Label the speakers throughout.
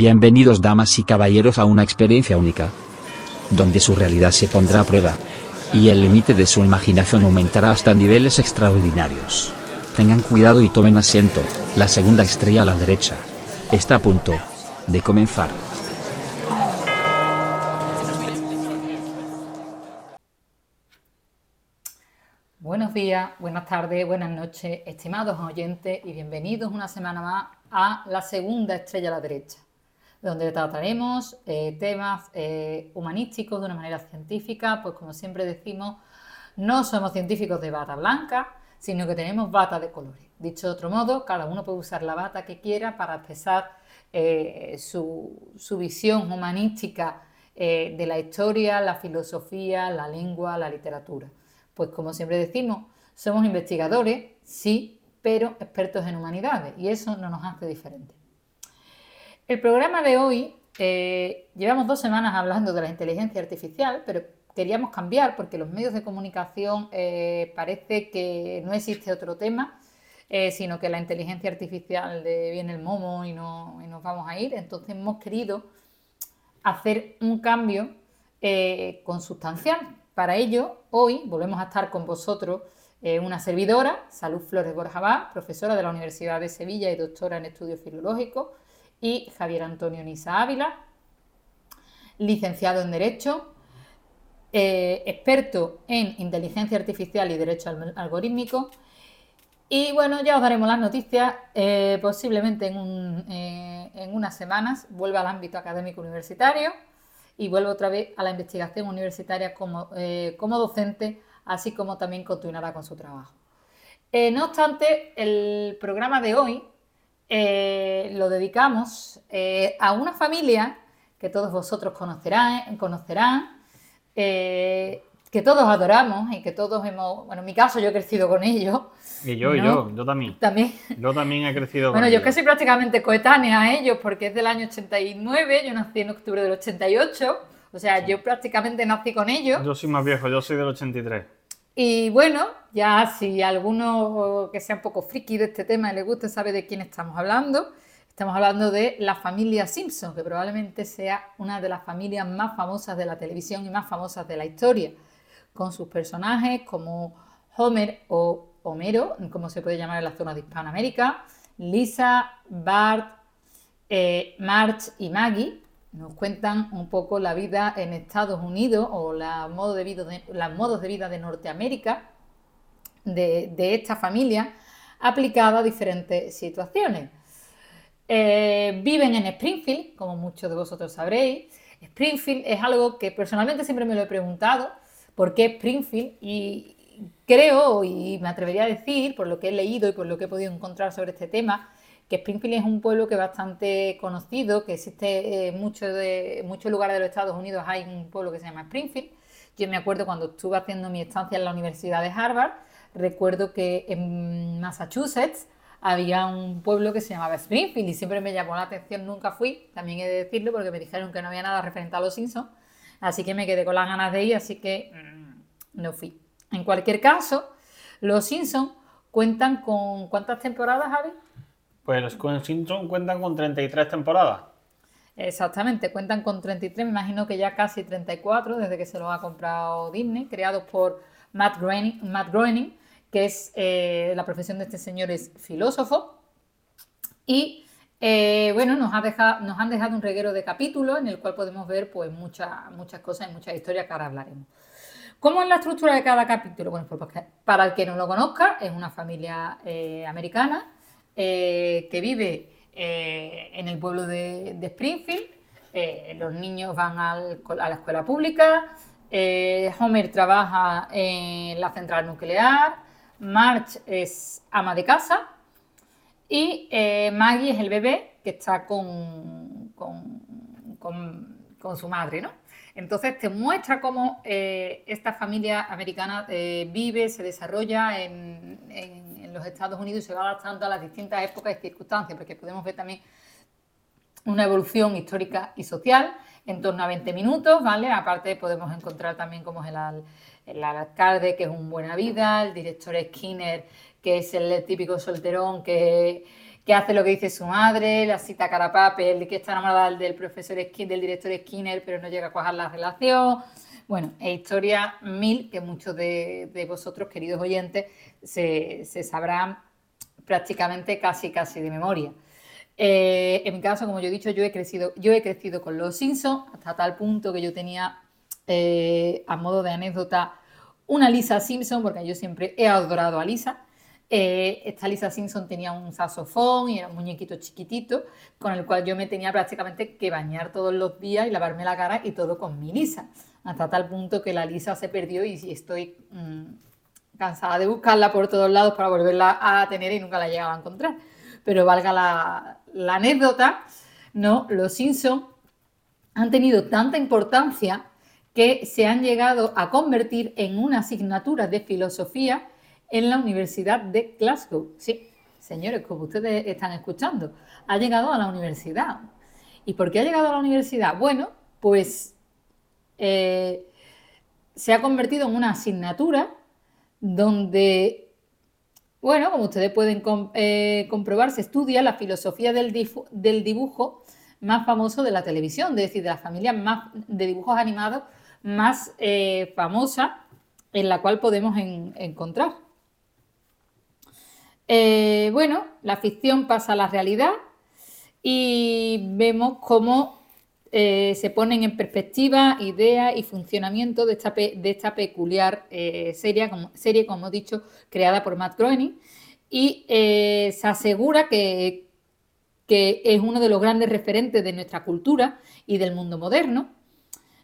Speaker 1: Bienvenidos damas y caballeros a una experiencia única, donde su realidad se pondrá a prueba, y el límite de su imaginación aumentará hasta niveles extraordinarios. Tengan cuidado y tomen asiento, la segunda estrella a la derecha. Está a punto de comenzar.
Speaker 2: Buenos días, buenas tardes, buenas noches, estimados oyentes y bienvenidos una semana más a la segunda estrella a la derecha, donde trataremos eh, temas eh, humanísticos de una manera científica, pues como siempre decimos, no somos científicos de bata blanca, sino que tenemos bata de colores. Dicho de otro modo, cada uno puede usar la bata que quiera para expresar eh, su, su, visión humanística de la historia, la filosofía, la lengua, la literatura. Pues como siempre decimos, somos investigadores, sí, pero expertos en humanidades y eso no nos hace diferentes. El programa de hoy, eh, llevamos dos semanas hablando de la inteligencia artificial, pero queríamos cambiar porque los medios de comunicación eh, parece que no existe otro tema, eh, sino que la inteligencia artificial viene el momo y, no, y nos vamos a ir. Entonces hemos querido hacer un cambio consustancial. Para ello, hoy volvemos a estar con vosotros una servidora, Salud Flores Borjabá, profesora de la Universidad de Sevilla y doctora en estudios filológicos, y Javier Antonio Nisa Ávila, licenciado en Derecho, eh, experto en inteligencia artificial y derecho algorítmico. Y bueno, ya os daremos las noticias, eh, posiblemente en, en, unas semanas vuelva al ámbito académico universitario y vuelva otra vez a la investigación universitaria como, como docente así como también continuará con su trabajo. Eh, no obstante, el programa de hoy eh, lo dedicamos eh, a una familia que todos vosotros conocerán, conocerán que todos adoramos y que todos hemos, bueno, en mi caso yo he crecido con ellos.
Speaker 3: Y yo, y yo, yo también.
Speaker 2: También.
Speaker 3: Yo también he crecido
Speaker 2: con ellos. Bueno, yo es que soy prácticamente coetánea a ellos porque es del año 89, yo nací en octubre del 88, o sea, yo prácticamente nací con ellos.
Speaker 3: Yo soy más viejo, yo soy del 83.
Speaker 2: Y bueno, ya si alguno que sea un poco friki de este tema y le guste sabe de quién estamos hablando. Estamos hablando de la familia Simpson, que probablemente sea una de las familias más famosas de la televisión y más famosas de la historia, con sus personajes como Homer o Homero, como se puede llamar en la zona de Hispanoamérica, Lisa, Bart, eh, Marge y Maggie, nos cuentan un poco la vida en Estados Unidos o de los modos de vida de Norteamérica de, esta familia aplicada a diferentes situaciones. Eh, viven en Springfield, como muchos de vosotros sabréis. Springfield es algo que personalmente siempre me lo he preguntado, ¿por qué Springfield? Y creo, y me atrevería a decir, por lo que he leído y por lo que he podido encontrar sobre este tema, que Springfield es un pueblo que es bastante conocido, que existe en muchos de, muchos lugares de los Estados Unidos, hay un pueblo que se llama Springfield. Yo me acuerdo cuando estuve haciendo mi estancia en la Universidad de Harvard, recuerdo que en Massachusetts había un pueblo que se llamaba Springfield y siempre me llamó la atención, nunca fui, también he de decirlo porque me dijeron que no había nada referente a los Simpsons, así que me quedé con las ganas de ir, así que mm, no fui. En cualquier caso, los Simpsons cuentan con ¿cuántas temporadas, Javi?
Speaker 3: Pues los Simpsons cuentan con 33 temporadas.
Speaker 2: Exactamente, cuentan con 33, me imagino que ya casi 34 desde que se los ha comprado Disney, creados por Matt Groening, Matt Groening que es eh, la profesión de este señor es filósofo. Y eh, bueno, nos, ha dejado, nos han dejado un reguero de capítulos en el cual podemos ver pues muchas, muchas cosas y muchas historias que ahora hablaremos. ¿Cómo es la estructura de cada capítulo? Bueno, pues para el que no lo conozca, es una familia eh, americana eh, que vive eh, en el pueblo de, Springfield. Eh, los niños van a la escuela pública. Homer trabaja en la central nuclear. Marge es ama de casa. Y Maggie es el bebé que está con, con, su madre, ¿no? Entonces te muestra cómo esta familia americana vive, se desarrolla en los Estados Unidos se va adaptando a las distintas épocas y circunstancias, porque podemos ver también una evolución histórica y social en torno a 20 minutos, ¿vale? Aparte podemos encontrar también como es el, alcalde, que es un buena vida, el director Skinner, que es el típico solterón que, que hace lo que dice su madre, la cita carapape, el que está enamorada del profesor del director Skinner, pero no llega a cuajar la relación. Bueno, es historia mil que muchos de, vosotros, queridos oyentes, se, sabrán prácticamente casi casi de memoria. Eh, en mi caso, como yo he dicho, yo he crecido, yo he crecido con los Simpsons hasta tal punto que yo tenía, eh, a modo de anécdota, una Lisa Simpson, porque yo siempre he adorado a Lisa. Eh, esta Lisa Simpson tenía un saxofón y era un muñequito chiquitito con el cual yo me tenía prácticamente que bañar todos los días y lavarme la cara y todo con mi Lisa. Hasta tal punto que la Lisa se perdió y estoy mm, cansada de buscarla por todos lados para volverla a tener y nunca la llegaba a encontrar. Pero valga la, anécdota, ¿no? Los Simpson han tenido tanta importancia que se han llegado a convertir en una asignatura de filosofía en la Universidad de Glasgow. Sí, señores, como ustedes están escuchando, ha llegado a la universidad. ¿Y por qué ha llegado a la universidad? Bueno, pues eh, se ha convertido en una asignatura donde, bueno, como ustedes pueden eh, comprobar, se estudia la filosofía del, dibujo más famoso de la televisión, es decir, de las familias más de dibujos animados más eh, famosa en la cual podemos encontrar. Bueno, la ficción pasa a la realidad y vemos cómo eh, se ponen en perspectiva ideas y funcionamiento de esta, peculiar eh, serie, como, serie, he dicho, creada por Matt Groening. Y se asegura que, que es uno de los grandes referentes de nuestra cultura y del mundo moderno,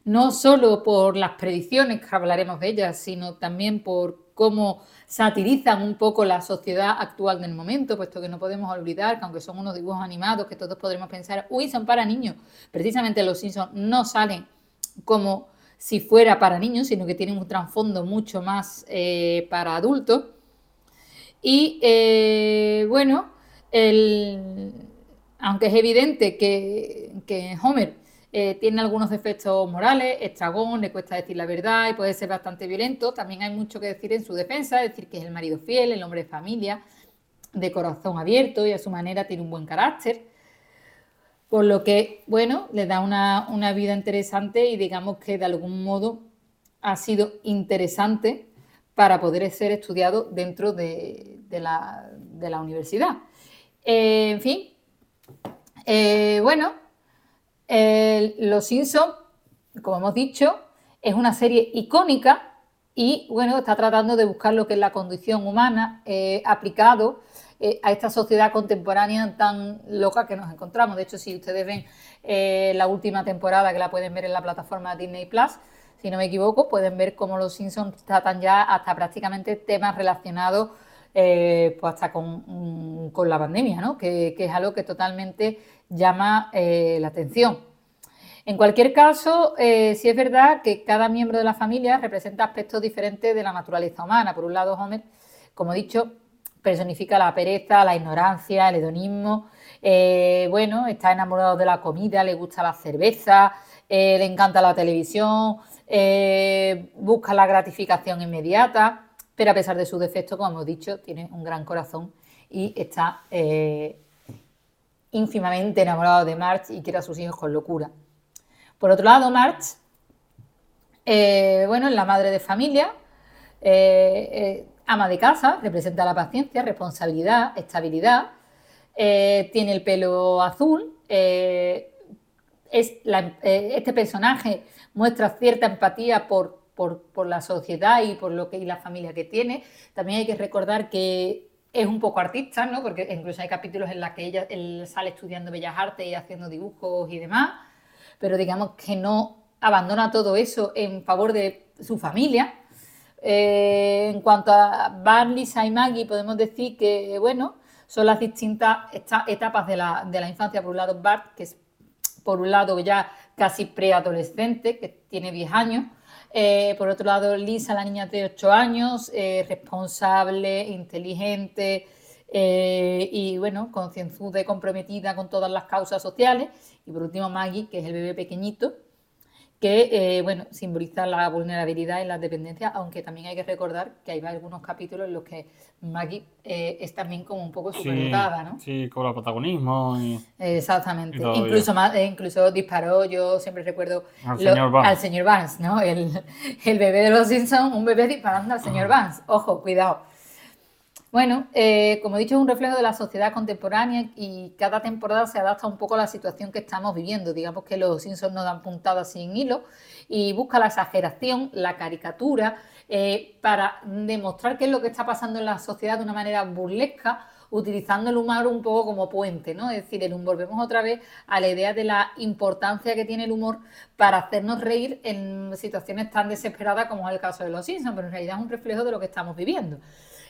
Speaker 2: no solo por las predicciones, que hablaremos de ellas, sino también por cómo satirizan un poco la sociedad actual del momento, puesto que no podemos olvidar que aunque son unos dibujos animados que todos podremos pensar, uy, son para niños, precisamente los Simpsons no salen como si fuera para niños, sino que tienen un trasfondo mucho más eh, para adultos. Y eh, bueno, aunque es evidente que, que Homer eh, tiene algunos defectos morales, estragón, le cuesta decir la verdad y puede ser bastante violento. También hay mucho que decir en su defensa, decir que es el marido fiel, el hombre de familia, de corazón abierto y a su manera tiene un buen carácter. Por lo que, bueno, le da una, vida interesante y digamos que de algún modo ha sido interesante para poder ser estudiado dentro de, la, universidad. Eh, en fin, eh, bueno, los Simpsons, como hemos dicho, es una serie icónica y bueno, está tratando de buscar lo que es la condición humana eh, aplicado eh, a esta sociedad contemporánea tan loca que nos encontramos. De hecho, si ustedes ven eh, la última temporada, que la pueden ver en la plataforma Disney Plus, si no me equivoco, pueden ver cómo los Simpsons tratan ya hasta prácticamente temas relacionados pues hasta con, la pandemia, ¿no? que, que es algo que totalmente llama eh, la atención. En cualquier caso, eh, sí es verdad que cada miembro de la familia representa aspectos diferentes de la naturaleza humana. Por un lado, Homer, como he dicho, personifica la pereza, la ignorancia, el hedonismo. Eh, bueno, está enamorado de la comida, le gusta la cerveza, le encanta la televisión, busca la gratificación inmediata, pero a pesar de sus defectos, como hemos dicho, tiene un gran corazón y está ínfimamente enamorado de March y quiere a sus hijos con locura. Por otro lado, March, eh, bueno, es la madre de familia, eh, eh, ama de casa, representa la paciencia, responsabilidad, estabilidad, tiene el pelo azul, es este personaje muestra cierta empatía por, por, la sociedad y por lo que y la familia que tiene. También hay que recordar que es un poco artista, ¿no? Porque incluso hay capítulos en los que ella, él sale estudiando bellas artes y haciendo dibujos y demás, pero digamos que no abandona todo eso en favor de su familia. Eh, en cuanto a Barney, y Maggie, podemos decir que, bueno, son las distintas etapas de la, de la infancia. Por un lado, Bart, que es por un lado ya casi preadolescente, que tiene 10 años, eh, por otro lado, Lisa, la niña de 8 años, eh, responsable, inteligente eh, y, bueno, concienzuda y comprometida con todas las causas sociales. Y por último, Maggie, que es el bebé pequeñito, que eh, bueno, simboliza la vulnerabilidad y la dependencia, aunque también hay que recordar que hay algunos capítulos en los que Maggie eh, es también como un poco superdotada, ¿no?
Speaker 3: Sí, con el protagonismo. Y,
Speaker 2: Exactamente.
Speaker 3: y
Speaker 2: incluso, más, eh, incluso disparó, yo siempre recuerdo
Speaker 3: Al
Speaker 2: lo-
Speaker 3: señor Barnes.
Speaker 2: al señor Barnes, ¿no? El, el bebé de los Simpsons, un bebé disparando al señor Barnes. Ojo, cuidado. Bueno, eh, como he dicho, es un reflejo de la sociedad contemporánea y cada temporada se adapta un poco a la situación que estamos viviendo. Digamos que los Simpsons no dan puntadas sin hilo y busca la exageración, la caricatura, eh, para demostrar qué es lo que está pasando en la sociedad de una manera burlesca, utilizando el humor un poco como puente, ¿no? Es decir, el volvemos otra vez a la idea de la importancia que tiene el humor para hacernos reír en situaciones tan desesperadas como es el caso de los Simpsons, pero en realidad es un reflejo de lo que estamos viviendo.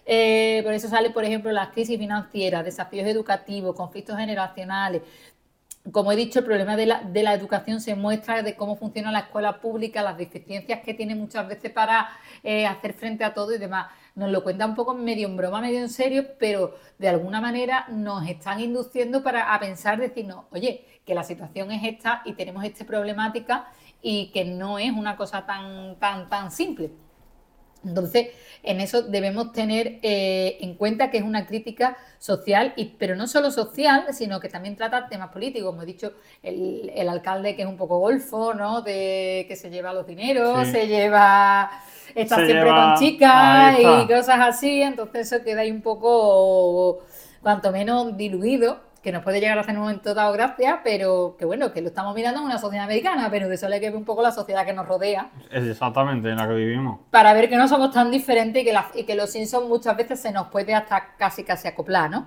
Speaker 2: Eh, por eso sale, por ejemplo, las crisis financieras, desafíos educativos, conflictos generacionales. Como he dicho, el problema de la, de la educación se muestra de cómo funciona la escuela pública, las deficiencias que tiene muchas veces para eh, hacer frente a todo y demás. Nos lo cuenta un poco medio en broma, medio en serio, pero de alguna manera nos están induciendo para a pensar, decirnos, oye, que la situación es esta y tenemos esta problemática y que no es una cosa tan, tan, tan simple. Entonces, en eso debemos tener eh, en cuenta que es una crítica social, y, pero no solo social, sino que también trata temas políticos. Como he dicho, el, el alcalde que es un poco golfo, ¿no? De que se lleva los dineros,
Speaker 3: Sí.
Speaker 2: se lleva. Está
Speaker 3: Se
Speaker 2: siempre
Speaker 3: lleva-
Speaker 2: con chicas y cosas así. Entonces, eso queda ahí un poco, cuanto menos diluido. Que nos puede llegar a hacer en un momento dado gracia, pero que bueno, que lo estamos mirando en una sociedad americana, pero de eso hay que ver un poco la sociedad que nos rodea
Speaker 3: Es exactamente en la que vivimos.
Speaker 2: para ver que no somos tan diferentes y que, la- y que los Simpsons muchas veces se nos puede hasta casi casi acoplar, ¿no?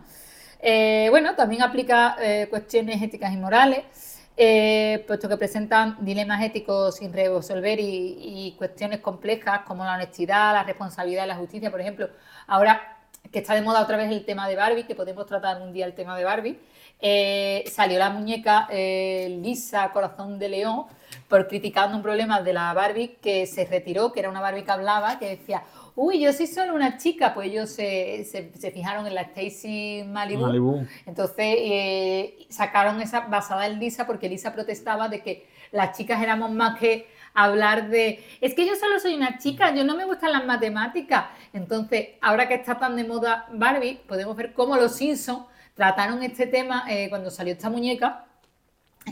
Speaker 2: Eh, bueno, también aplica eh, cuestiones éticas y morales, eh, puesto que presentan dilemas éticos sin resolver y, y cuestiones complejas como la honestidad, la responsabilidad y la justicia, por ejemplo. Ahora que está de moda otra vez el tema de Barbie, que podemos tratar un día el tema de Barbie, eh, salió la muñeca eh, Lisa Corazón de León por criticando un problema de la Barbie que se retiró, que era una Barbie que hablaba, que decía, uy, yo soy solo una chica, pues ellos se, se- se fijaron en la Stacy Malibu,
Speaker 3: Malibu.
Speaker 2: entonces eh, sacaron esa basada en Lisa porque Lisa protestaba de que las chicas éramos más que hablar de es que yo solo soy una chica, yo no me gustan las matemáticas. Entonces, ahora que está tan de moda Barbie, podemos ver cómo los Simpsons trataron este tema eh, cuando salió esta muñeca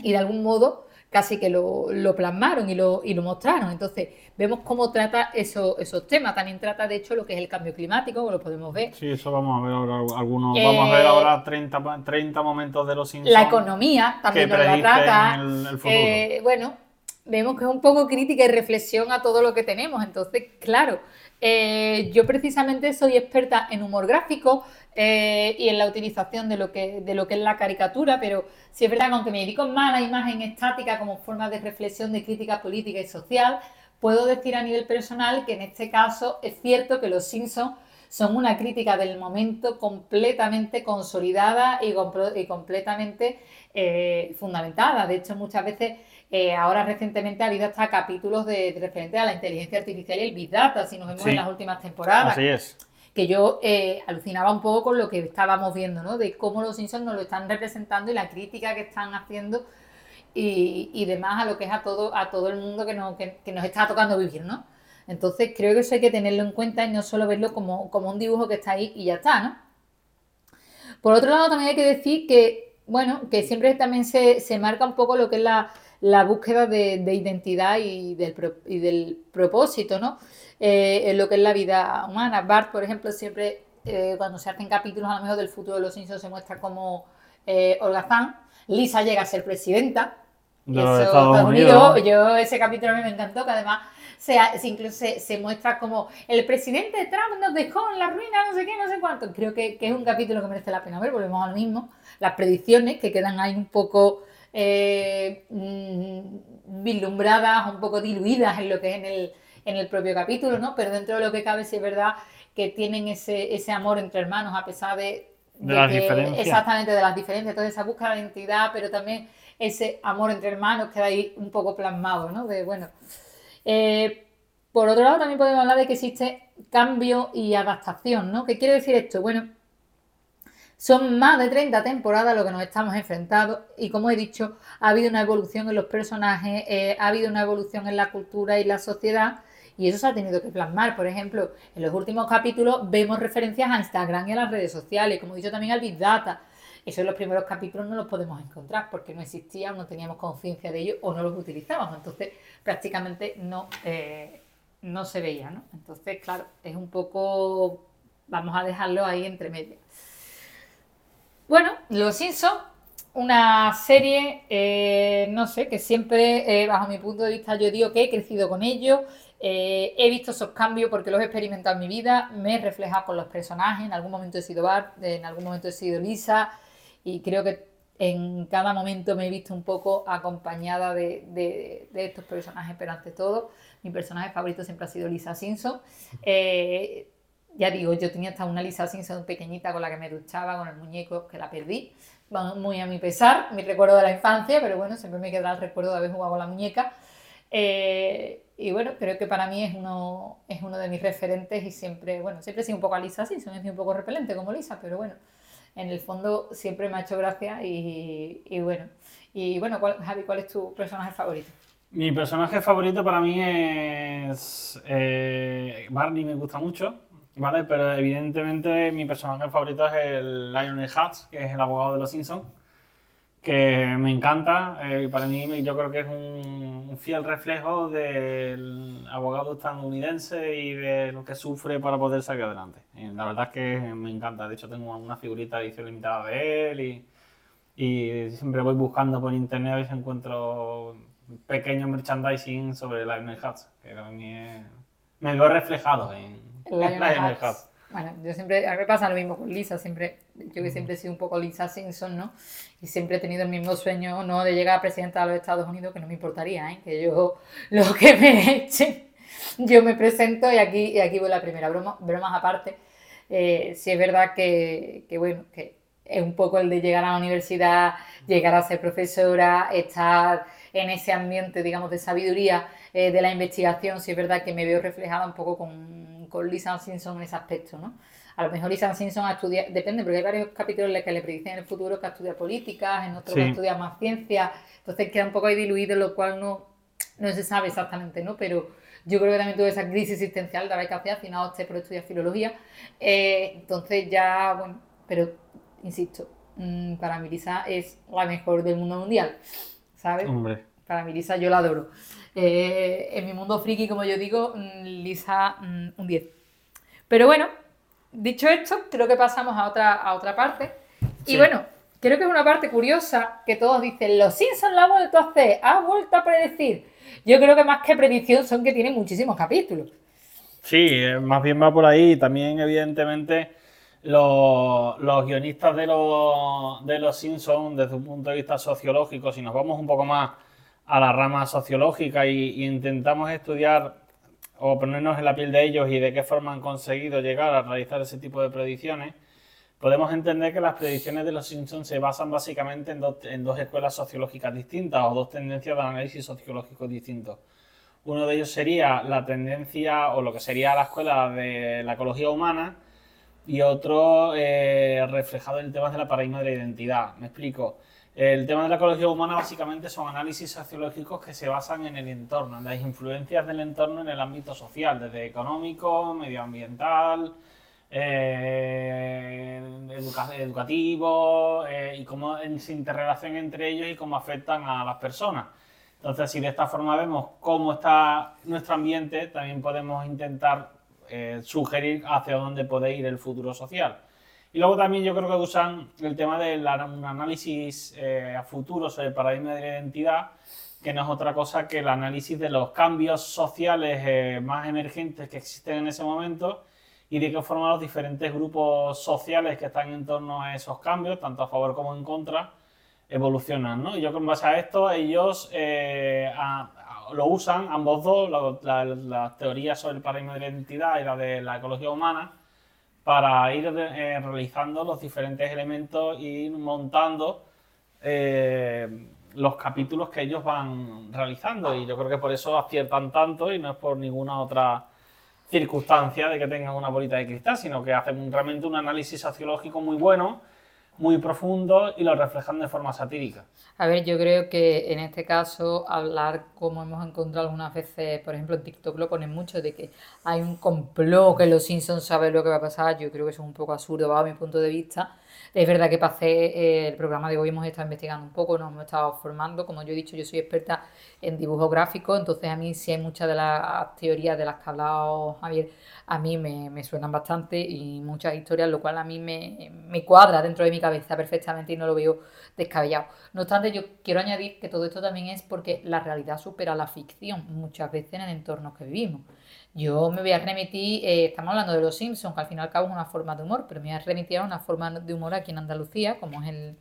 Speaker 2: y de algún modo casi que lo, lo plasmaron y lo, y lo mostraron. Entonces, vemos cómo trata eso- esos temas. También trata, de hecho, lo que es el cambio climático, lo podemos ver.
Speaker 3: Sí, eso vamos a ver ahora algunos.
Speaker 2: Eh,
Speaker 3: vamos a ver ahora 30, pa- 30 momentos de los Simpsons.
Speaker 2: La economía también
Speaker 3: que
Speaker 2: nos la trata.
Speaker 3: el- el futuro.
Speaker 2: Eh, bueno, vemos que es un poco crítica y reflexión a todo lo que tenemos. Entonces, claro, eh, yo precisamente soy experta en humor gráfico eh, y en la utilización de lo, que, de lo que es la caricatura, pero sí es verdad que aunque me dedico más a la imagen estática como forma de reflexión de crítica política y social, puedo decir a nivel personal que en este caso es cierto que los Simpsons son una crítica del momento completamente consolidada y, completamente eh, fundamentada. De hecho, muchas veces, eh, ahora recientemente ha habido hasta capítulos de, de referentes a la inteligencia artificial y el Big Data, si nos vemos
Speaker 3: Sí.
Speaker 2: en las últimas temporadas
Speaker 3: Así es.
Speaker 2: que yo eh, alucinaba un poco con lo que estábamos viendo, ¿no? De cómo los Simpsons nos lo están representando y la crítica que están haciendo y, y demás a lo que es a todo, a todo el mundo que nos, que, que nos está tocando vivir, ¿no? Entonces creo que eso hay que tenerlo en cuenta y no solo verlo como, como un dibujo que está ahí y ya está, ¿no? Por otro lado, también hay que decir que, bueno, que siempre también se, se marca un poco lo que es la, la búsqueda de, de identidad y del, pro- y del propósito, ¿no? Eh, en lo que es la vida humana. Bart, por ejemplo, siempre eh, cuando se hacen capítulos a lo mejor del futuro de los Simpsons se muestra como eh, holgazán. Lisa llega a ser presidenta.
Speaker 3: De Estados Unidos.
Speaker 2: Yo ese capítulo a mí me encantó, que además se, se incluso se, se muestra como el presidente Trump nos dejó en la ruina, no sé qué, no sé cuánto. Creo que, que es un capítulo que merece la pena ver, volvemos a lo mismo. Las predicciones que quedan ahí un poco eh, mm, vislumbradas, un poco diluidas en lo que es en el, en el propio capítulo, ¿no? Pero dentro de lo que cabe, sí es verdad que tienen ese, ese amor entre hermanos, a pesar de,
Speaker 3: De las
Speaker 2: que-
Speaker 3: diferencias.
Speaker 2: Exactamente, de las diferencias. Entonces, esa búsqueda de identidad, pero también ese amor entre hermanos queda ahí un poco plasmado, ¿no? De, bueno. Eh, por otro lado, también podemos hablar de que existe cambio y adaptación, ¿no? ¿Qué quiere decir esto? Bueno, Son más de 30 temporadas lo que nos estamos enfrentando y como he dicho, ha habido una evolución en los personajes, eh, ha habido una evolución en la cultura y la sociedad y eso se ha tenido que plasmar. Por ejemplo, en los últimos capítulos vemos referencias a Instagram y a las redes sociales, como he dicho también al Big Data. Eso en los primeros capítulos no los podemos encontrar porque no existía o no teníamos conciencia de ello o no los utilizábamos. Entonces prácticamente no, eh, no se veía. ¿no? Entonces, claro, es un poco... Vamos a dejarlo ahí entre medias. Bueno, Los Simpsons, una serie, eh, no sé, que siempre, eh, bajo mi punto de vista, yo digo que he crecido con ellos, eh, he visto esos cambios porque los he experimentado en mi vida, me he reflejado con los personajes, en algún momento he sido Bart, en algún momento he sido Lisa, y creo que en cada momento me he visto un poco acompañada de, estos personajes, pero ante todo, mi personaje favorito siempre ha sido Lisa Simpson ya digo, yo tenía hasta una Lisa Simpson pequeñita con la que me duchaba, con el muñeco, que la perdí, muy a mi pesar, mi recuerdo de la infancia, pero bueno, siempre me queda el recuerdo de haber jugado con la muñeca. Eh, y bueno, creo que para mí es uno, es uno de mis referentes y siempre, bueno, siempre he sido un poco a Lisa Simpson, he sido un poco repelente como Lisa, pero bueno, en el fondo siempre me ha hecho gracia y, bueno. Y bueno, Javi, ¿cuál es tu personaje favorito?
Speaker 3: Mi personaje favorito para mí es eh, Barney, me gusta mucho. Vale, pero evidentemente mi personaje favorito es el Lionel Hutz, que es el abogado de los Simpsons, que me encanta. Eh, para mí, yo creo que es un, fiel reflejo del abogado estadounidense y de lo que sufre para poder salir adelante. la verdad es que me encanta. De hecho, tengo una figurita de edición limitada de él y, y siempre voy buscando por internet a ver si encuentro pequeños merchandising sobre Lionel Hutz, que a mí me veo reflejado en
Speaker 2: bueno, yo siempre, a mí me pasa lo mismo con Lisa, siempre, yo que siempre he sido un poco Lisa Simpson, ¿no? Y siempre he tenido el mismo sueño, ¿no? De llegar a presidenta de los Estados Unidos, que no me importaría, ¿eh? Que yo, lo que me echen, yo me presento y aquí, y aquí voy la primera. Broma, bromas aparte, eh, sí es verdad que, que, bueno, que es un poco el de llegar a la universidad, llegar a ser profesora, estar en ese ambiente, digamos, de sabiduría eh, de la investigación, sí es verdad que me veo reflejada un poco con con Lisa Simpson en ese aspecto, ¿no? A lo mejor Lisa Simpson ha estudiado, depende, porque hay varios capítulos en los que le predicen en el futuro que ha estudiado políticas, en otros que ha estudiado más ciencia, entonces queda un poco ahí diluido, lo cual no, no se sabe exactamente, ¿no? Pero yo creo que también tuve esa crisis existencial de haber que hacer, al final opté por estudiar filología, eh, entonces ya, bueno, pero insisto, mm, para mí Lisa es la mejor del mundo mundial, ¿sabes?
Speaker 3: Hombre.
Speaker 2: Para mí Lisa yo la adoro. Eh, en mi mundo friki, como yo digo, mm, Lisa mm, un 10. Pero bueno, dicho esto, creo que pasamos a otra, a otra parte. Y bueno, creo que es una parte curiosa que todos dicen, los Simpsons lo ha vuelto a hacer, ha vuelto a predecir. Yo creo que más que predicción son que tienen muchísimos capítulos.
Speaker 3: Sí, eh, más bien va por ahí. También, evidentemente, los, guionistas de los, de los Simpsons, desde un punto de vista sociológico, si nos vamos un poco más a la rama sociológica y, intentamos estudiar o ponernos en la piel de ellos y de qué forma han conseguido llegar a realizar ese tipo de predicciones, podemos entender que las predicciones de los Simpsons se basan básicamente en, en dos escuelas sociológicas distintas o dos tendencias de análisis sociológico distintos. Uno de ellos sería la tendencia o lo que sería la escuela de la ecología humana y otro eh, reflejado en temas de la paradigma de la identidad. Me explico. El tema de la ecología humana básicamente son análisis sociológicos que se basan en el entorno, en las influencias del entorno en el ámbito social, desde económico, medioambiental, eh, educativo eh, y cómo se interrelación entre ellos y cómo afectan a las personas. Entonces, si de esta forma vemos cómo está nuestro ambiente, también podemos intentar eh, sugerir hacia dónde puede ir el futuro social. Y luego también yo creo que usan el tema del análisis eh, a futuro sobre el paradigma de la identidad, que no es otra cosa que el análisis de los cambios sociales eh, más emergentes que existen en ese momento y de qué forma los diferentes grupos sociales que están en torno a esos cambios, tanto a favor como en contra, evolucionan. ¿no? Y yo con base a esto, ellos eh, lo usan, ambos dos, las teorías sobre el paradigma de la identidad y la de la ecología humana, para ir eh, realizando los diferentes elementos y ir montando eh, los capítulos que ellos van realizando. Y yo creo que por eso aciertan tanto y no es por ninguna otra circunstancia de que tengan una bolita de cristal, sino que hacen realmente un análisis sociológico muy bueno muy profundos y los reflejan de forma satírica.
Speaker 2: A ver, yo creo que en este caso hablar como hemos encontrado algunas veces, por ejemplo en TikTok lo ponen mucho, de que hay un complot, que los Simpsons saben lo que va a pasar, yo creo que eso es un poco absurdo bajo mi punto de vista. Es verdad que hacer eh, el programa de hoy hemos estado investigando un poco, nos hemos estado formando, como yo he dicho, yo soy experta en dibujo gráfico, entonces a mí sí hay muchas de las teorías de las que ha hablado Javier a mí me, suenan bastante y muchas historias, lo cual a mí me, cuadra dentro de mi cabeza perfectamente y no lo veo descabellado. No obstante, yo quiero añadir que todo esto también es porque la realidad supera la ficción muchas veces en el entorno que vivimos. Yo me voy a remitir, eh, estamos hablando de los Simpsons, que al fin y al cabo es una forma de humor, pero me voy a remitir a una forma de humor aquí en Andalucía, como es el,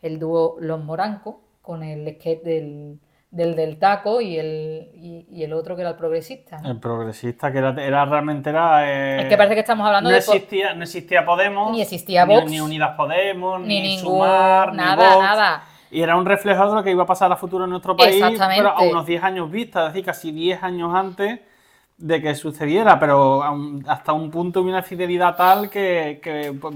Speaker 2: el dúo Los Morancos, con el sketch del, del del taco y el, y, el otro que era el progresista.
Speaker 3: El progresista, que era, realmente era...
Speaker 2: Eh, es que parece que estamos hablando
Speaker 3: no
Speaker 2: de...
Speaker 3: Existía, no existía Podemos.
Speaker 2: Ni existía Vox.
Speaker 3: Ni, Unidas Podemos,
Speaker 2: ni, ni Sumar, nada, nada.
Speaker 3: Y era un reflejo de lo que iba a pasar a futuro en nuestro país, pero a unos 10 años vista, es decir, casi 10 años antes de que sucediera, pero hasta un punto de una fidelidad tal que, que, pues,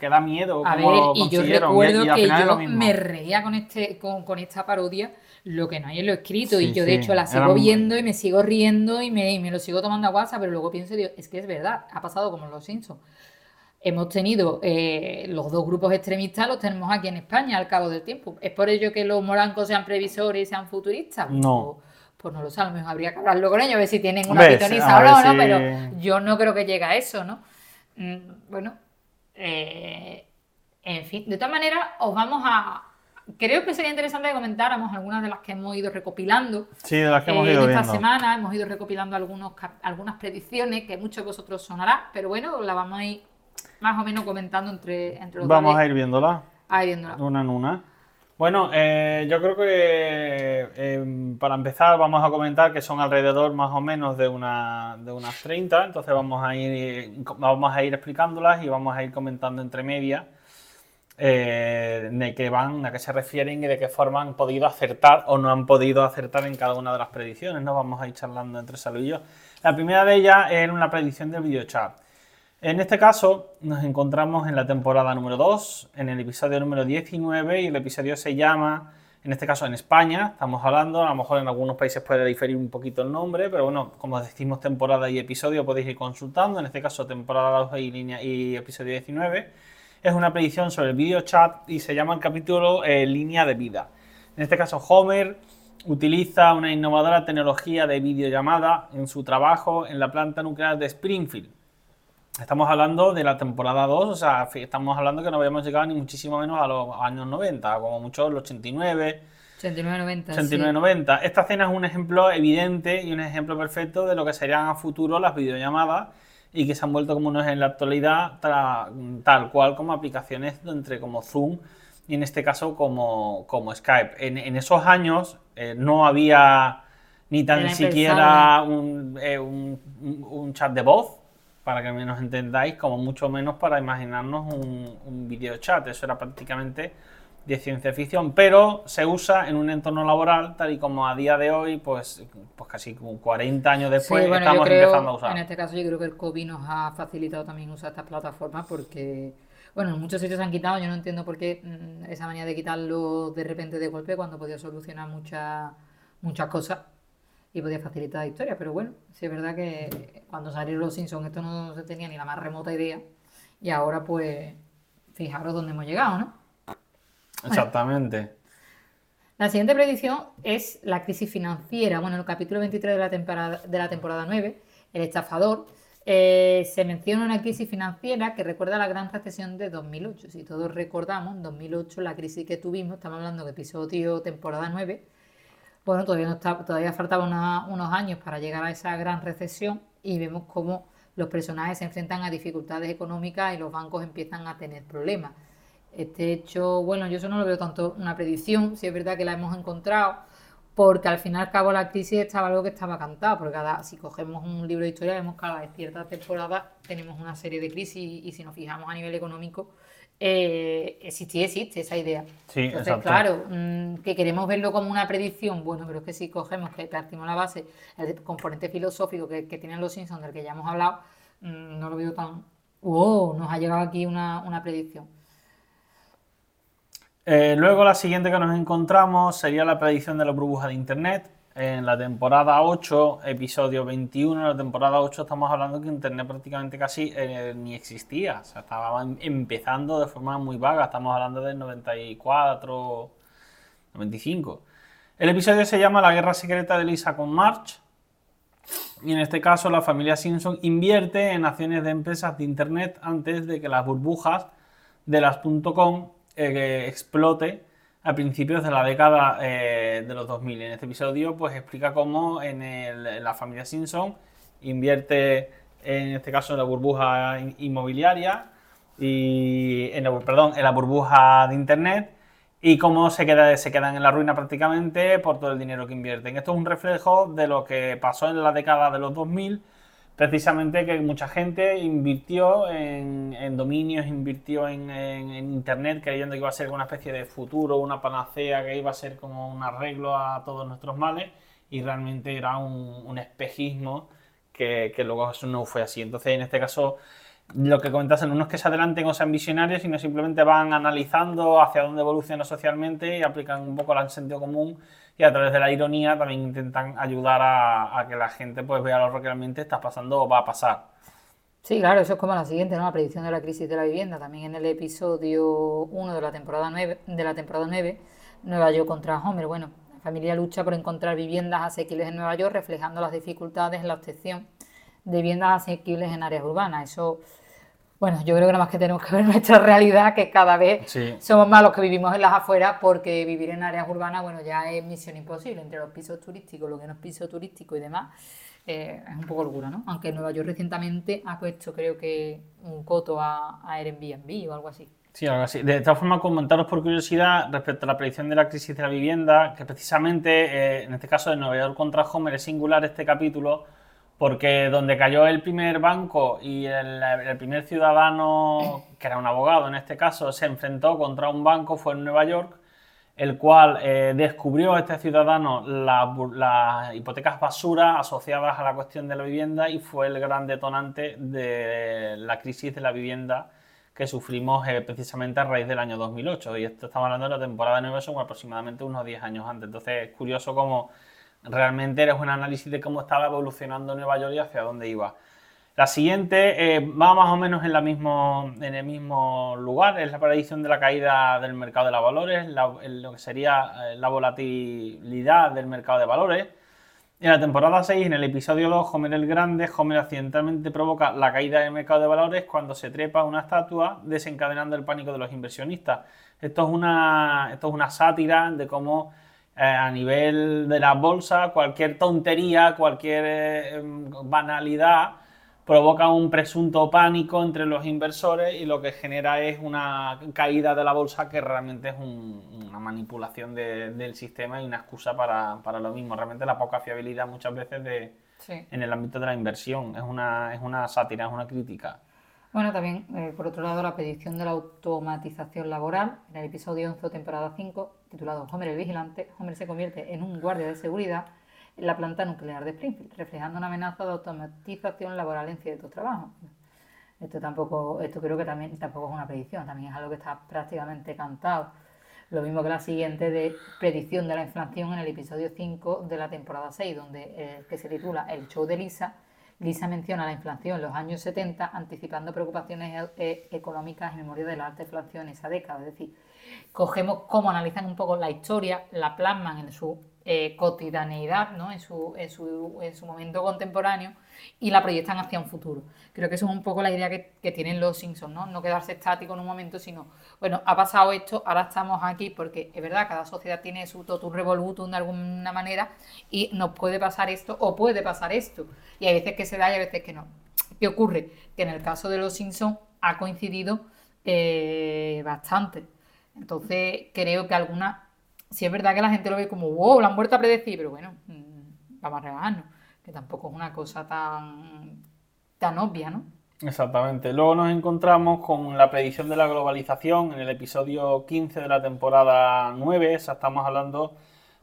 Speaker 3: da miedo.
Speaker 2: A ver, y yo recuerdo que yo me reía con, este, con, con esta parodia lo que no hay en lo escrito. y yo, de hecho, la sigo viendo y me sigo riendo y me, me, lo sigo tomando a WhatsApp, pero luego pienso, es que es verdad, ha pasado como en los Simpsons. Hemos tenido eh, los dos grupos extremistas, los tenemos aquí en España al cabo del tiempo. ¿Es por ello que los morancos sean previsores y sean futuristas?
Speaker 3: No.
Speaker 2: Pues, pues no lo sé, a lo mejor habría que hablarlo con ellos, a ver si tienen una pitoniza o no, pero yo no creo que llegue a eso, ¿no? Mm, bueno, eh, en fin, de todas maneras, os vamos a, creo que sería interesante que comentáramos algunas de las que hemos ido recopilando.
Speaker 3: Sí, de las que hemos eh, ido
Speaker 2: esta semana hemos ido recopilando algunos, algunas predicciones que muchos de vosotros sonará, pero bueno, la vamos a ir más o menos comentando entre, entre los
Speaker 3: Vamos a ir viéndola.
Speaker 2: A ir viéndola.
Speaker 3: Una en una. Bueno, eh, yo creo que em, para empezar vamos a comentar que son alrededor más o menos de, una, de unas 30, entonces vamos a ir vamos a ir explicándolas y vamos a ir comentando entre medias eh, de qué van, a qué se refieren y de qué forma han podido acertar o no han podido acertar en cada una de las predicciones. ¿no? Vamos a ir charlando entre saludillos. La primera de ellas es una predicción del videochat. En este caso nos encontramos en la temporada número 2, en el episodio número 19 y el episodio se llama, en este caso en España, estamos hablando, a lo mejor en algunos países puede diferir un poquito el nombre, pero bueno, como decimos temporada y episodio podéis ir consultando, en este caso temporada 2 y, episodio 19 es una predicción sobre el video chat y se llama el capítulo eh, Línea de Vida. En este caso, Homer utiliza una innovadora tecnología de videollamada en su trabajo en la planta nuclear de Springfield. Estamos hablando de la temporada 2, o sea, estamos hablando que no habíamos llegado ni muchísimo menos a los años 90, como mucho los 89.
Speaker 2: 89-90.
Speaker 3: 89-90. Esta escena es un ejemplo evidente y un ejemplo perfecto de lo que serían a futuro las videollamadas y que se han vuelto como no es en la actualidad tal cual como aplicaciones entre como Zoom y en este caso como, como Skype. En, esos años eh, no había ni tan siquiera eh, un, un, chat de voz, para que menos entendáis, como mucho menos para imaginarnos un, un video chat. Eso era prácticamente de ciencia ficción, pero se usa en un entorno laboral, tal y como a día de hoy, pues, pues casi como 40 años después estamos empezando a usar.
Speaker 2: En este caso yo creo que el COVID nos ha facilitado también usar estas plataformas porque, bueno, en muchos sitios se han quitado, yo no entiendo por qué mm, esa manía de quitarlo de repente de golpe cuando podía solucionar muchas muchas cosas y podía facilitar la historia, pero bueno, sí es verdad que cuando salieron los Simpsons esto no se tenía ni la más remota idea y ahora pues fijaros dónde hemos llegado, ¿no?
Speaker 3: Exactamente.
Speaker 2: La siguiente predicción es la crisis financiera. Bueno, en el capítulo 23 de la temporada, de la temporada 9, el estafador, eh, se menciona una crisis financiera que recuerda la gran recesión de 2008. Si todos recordamos, en 2008 la crisis que tuvimos, estamos hablando de episodio temporada 9, bueno, todavía, no está, todavía faltaban unos años para llegar a esa gran recesión y vemos cómo los personajes se enfrentan a dificultades económicas y los bancos empiezan a tener problemas. Este hecho, bueno, yo eso no lo veo tanto una predicción, si es verdad que la hemos encontrado, porque al fin y al cabo la crisis estaba algo que estaba cantado, porque cada, si cogemos un libro de historia vemos que cada cierta temporada tenemos una serie de crisis y si nos fijamos a nivel económico, eh, existe existe esa idea.
Speaker 3: Sí,
Speaker 2: Entonces, claro, mm, que queremos verlo como una predicción, bueno, pero es que si cogemos, que partimos la base, el componente filosófico que, tienen los Simpsons, del que ya hemos hablado, mm, no lo veo tan, wow, nos ha llegado aquí una, una predicción.
Speaker 3: Eh, luego la siguiente que nos encontramos sería la predicción de la burbuja de Internet. En la temporada 8, episodio 21, en la temporada 8 estamos hablando que Internet prácticamente casi eh, ni existía. O sea, estaba em, empezando de forma muy vaga. Estamos hablando del 94, 95. El episodio se llama La guerra secreta de Lisa con March. Y en este caso la familia Simpson invierte en acciones de empresas de Internet antes de que las burbujas de las .com eh, explote a principios de la década eh, de los 2000. En este episodio pues explica cómo en, la familia Simpson invierte en este caso en la burbuja inmobiliaria y en la burbuja de internet y cómo se, queda, se quedan en la ruina prácticamente por todo el dinero que invierten. Esto es un reflejo de lo que pasó en la década de los 2000 precisamente que mucha gente invirtió en, dominios, invirtió en, Internet creyendo que iba a ser una especie de futuro, una panacea, que iba a ser como un arreglo a todos nuestros males y realmente era un, espejismo que, luego eso no fue así. Entonces, en este caso, lo que comentas, no es que se adelanten o sean visionarios, sino simplemente van analizando hacia dónde evoluciona socialmente y aplican un poco el sentido común y a través de la ironía también intentan ayudar a, que la gente pues vea lo que realmente está pasando o va a pasar.
Speaker 2: Sí, claro, eso es como la siguiente, ¿no? La predicción de la crisis de la vivienda. También en el episodio 1 de la temporada 9, de la temporada 9 Nueva York contra Homer. Bueno, la familia lucha por encontrar viviendas asequibles en Nueva York, reflejando las dificultades en la obtención de viviendas asequibles en áreas urbanas. Eso bueno, yo creo que nada más que tenemos que ver nuestra realidad, que cada vez somos más los que vivimos en las afueras, porque vivir en áreas urbanas, bueno, ya es misión imposible, entre los pisos turísticos, lo que no es piso turístico y demás, eh, es un poco locura, ¿no? Aunque Nueva York recientemente ha puesto, creo que, un coto a, a Airbnb o algo así.
Speaker 3: Sí, algo así. De todas formas, comentaros por curiosidad respecto a la predicción de la crisis de la vivienda, que precisamente, eh, en este caso de Nueva York contra Homer, es singular este capítulo, porque donde cayó el primer banco y el, primer ciudadano, que era un abogado en este caso, se enfrentó contra un banco fue en Nueva York, el cual eh, descubrió este ciudadano las hipotecas basura asociadas a la cuestión de la vivienda y fue el gran detonante de la crisis de la vivienda que sufrimos eh, precisamente a raíz del año 2008. Y esto estamos hablando de la temporada 9, son aproximadamente unos 10 años antes. Entonces es curioso cómo realmente eres un análisis de cómo estaba evolucionando Nueva York y hacia dónde iba. La siguiente eh, va más o menos en, el mismo lugar, es la predicción de la caída del mercado de los valores, lo que sería eh, la volatilidad del mercado de valores. En la temporada 6, en el episodio 2, Homer el Grande, Homer accidentalmente provoca la caída del mercado de valores cuando se trepa una estatua desencadenando el pánico de los inversionistas. Esto es una, esto es una sátira de cómo eh, a nivel de la bolsa, cualquier tontería, cualquier eh, banalidad provoca un presunto pánico entre los inversores y lo que genera es una caída de la bolsa que realmente es una manipulación del sistema y una excusa para, lo mismo. Realmente la poca fiabilidad muchas veces de, en el ámbito de la inversión es una, es una sátira, es una crítica.
Speaker 2: Bueno, también, eh, por otro lado, la predicción de la automatización laboral. En el episodio 11, temporada 5, titulado Homer el Vigilante, Homer se convierte en un guardia de seguridad en la planta nuclear de Springfield, reflejando una amenaza de automatización laboral en ciertos trabajos. Esto tampoco, esto creo que también tampoco es una predicción, también es algo que está prácticamente cantado. Lo mismo que la siguiente de predicción de la inflación en el episodio 5 de la temporada 6, donde eh, que se titula El show de Lisa, Lisa menciona la inflación en los años 70, anticipando preocupaciones eh, económicas en memoria de la alta inflación en esa década. Es decir, cogemos cómo analizan un poco la historia, la plasman en su eh, cotidianeidad, ¿no? en, su, en, su, en, su, momento contemporáneo y la proyectan hacia un futuro. Creo que eso es un poco la idea que, tienen los Simpsons, ¿no? no quedarse estático en un momento, sino, bueno, ha pasado esto, ahora estamos aquí, porque es verdad, cada sociedad tiene su totum revolutum de alguna manera y nos puede pasar esto o puede pasar esto. Y hay veces que se da y hay veces que no. ¿Qué ocurre? Que en el caso de los Simpsons ha coincidido eh, bastante. Entonces creo que alguna si es verdad que la gente lo ve como, wow, la han vuelto a predecir, pero bueno, mm, vamos a relajarnos, que tampoco es una cosa tan, tan obvia, ¿no?
Speaker 3: Exactamente. Luego nos encontramos con la predicción de la globalización en el episodio 15 de la temporada 9. estamos hablando,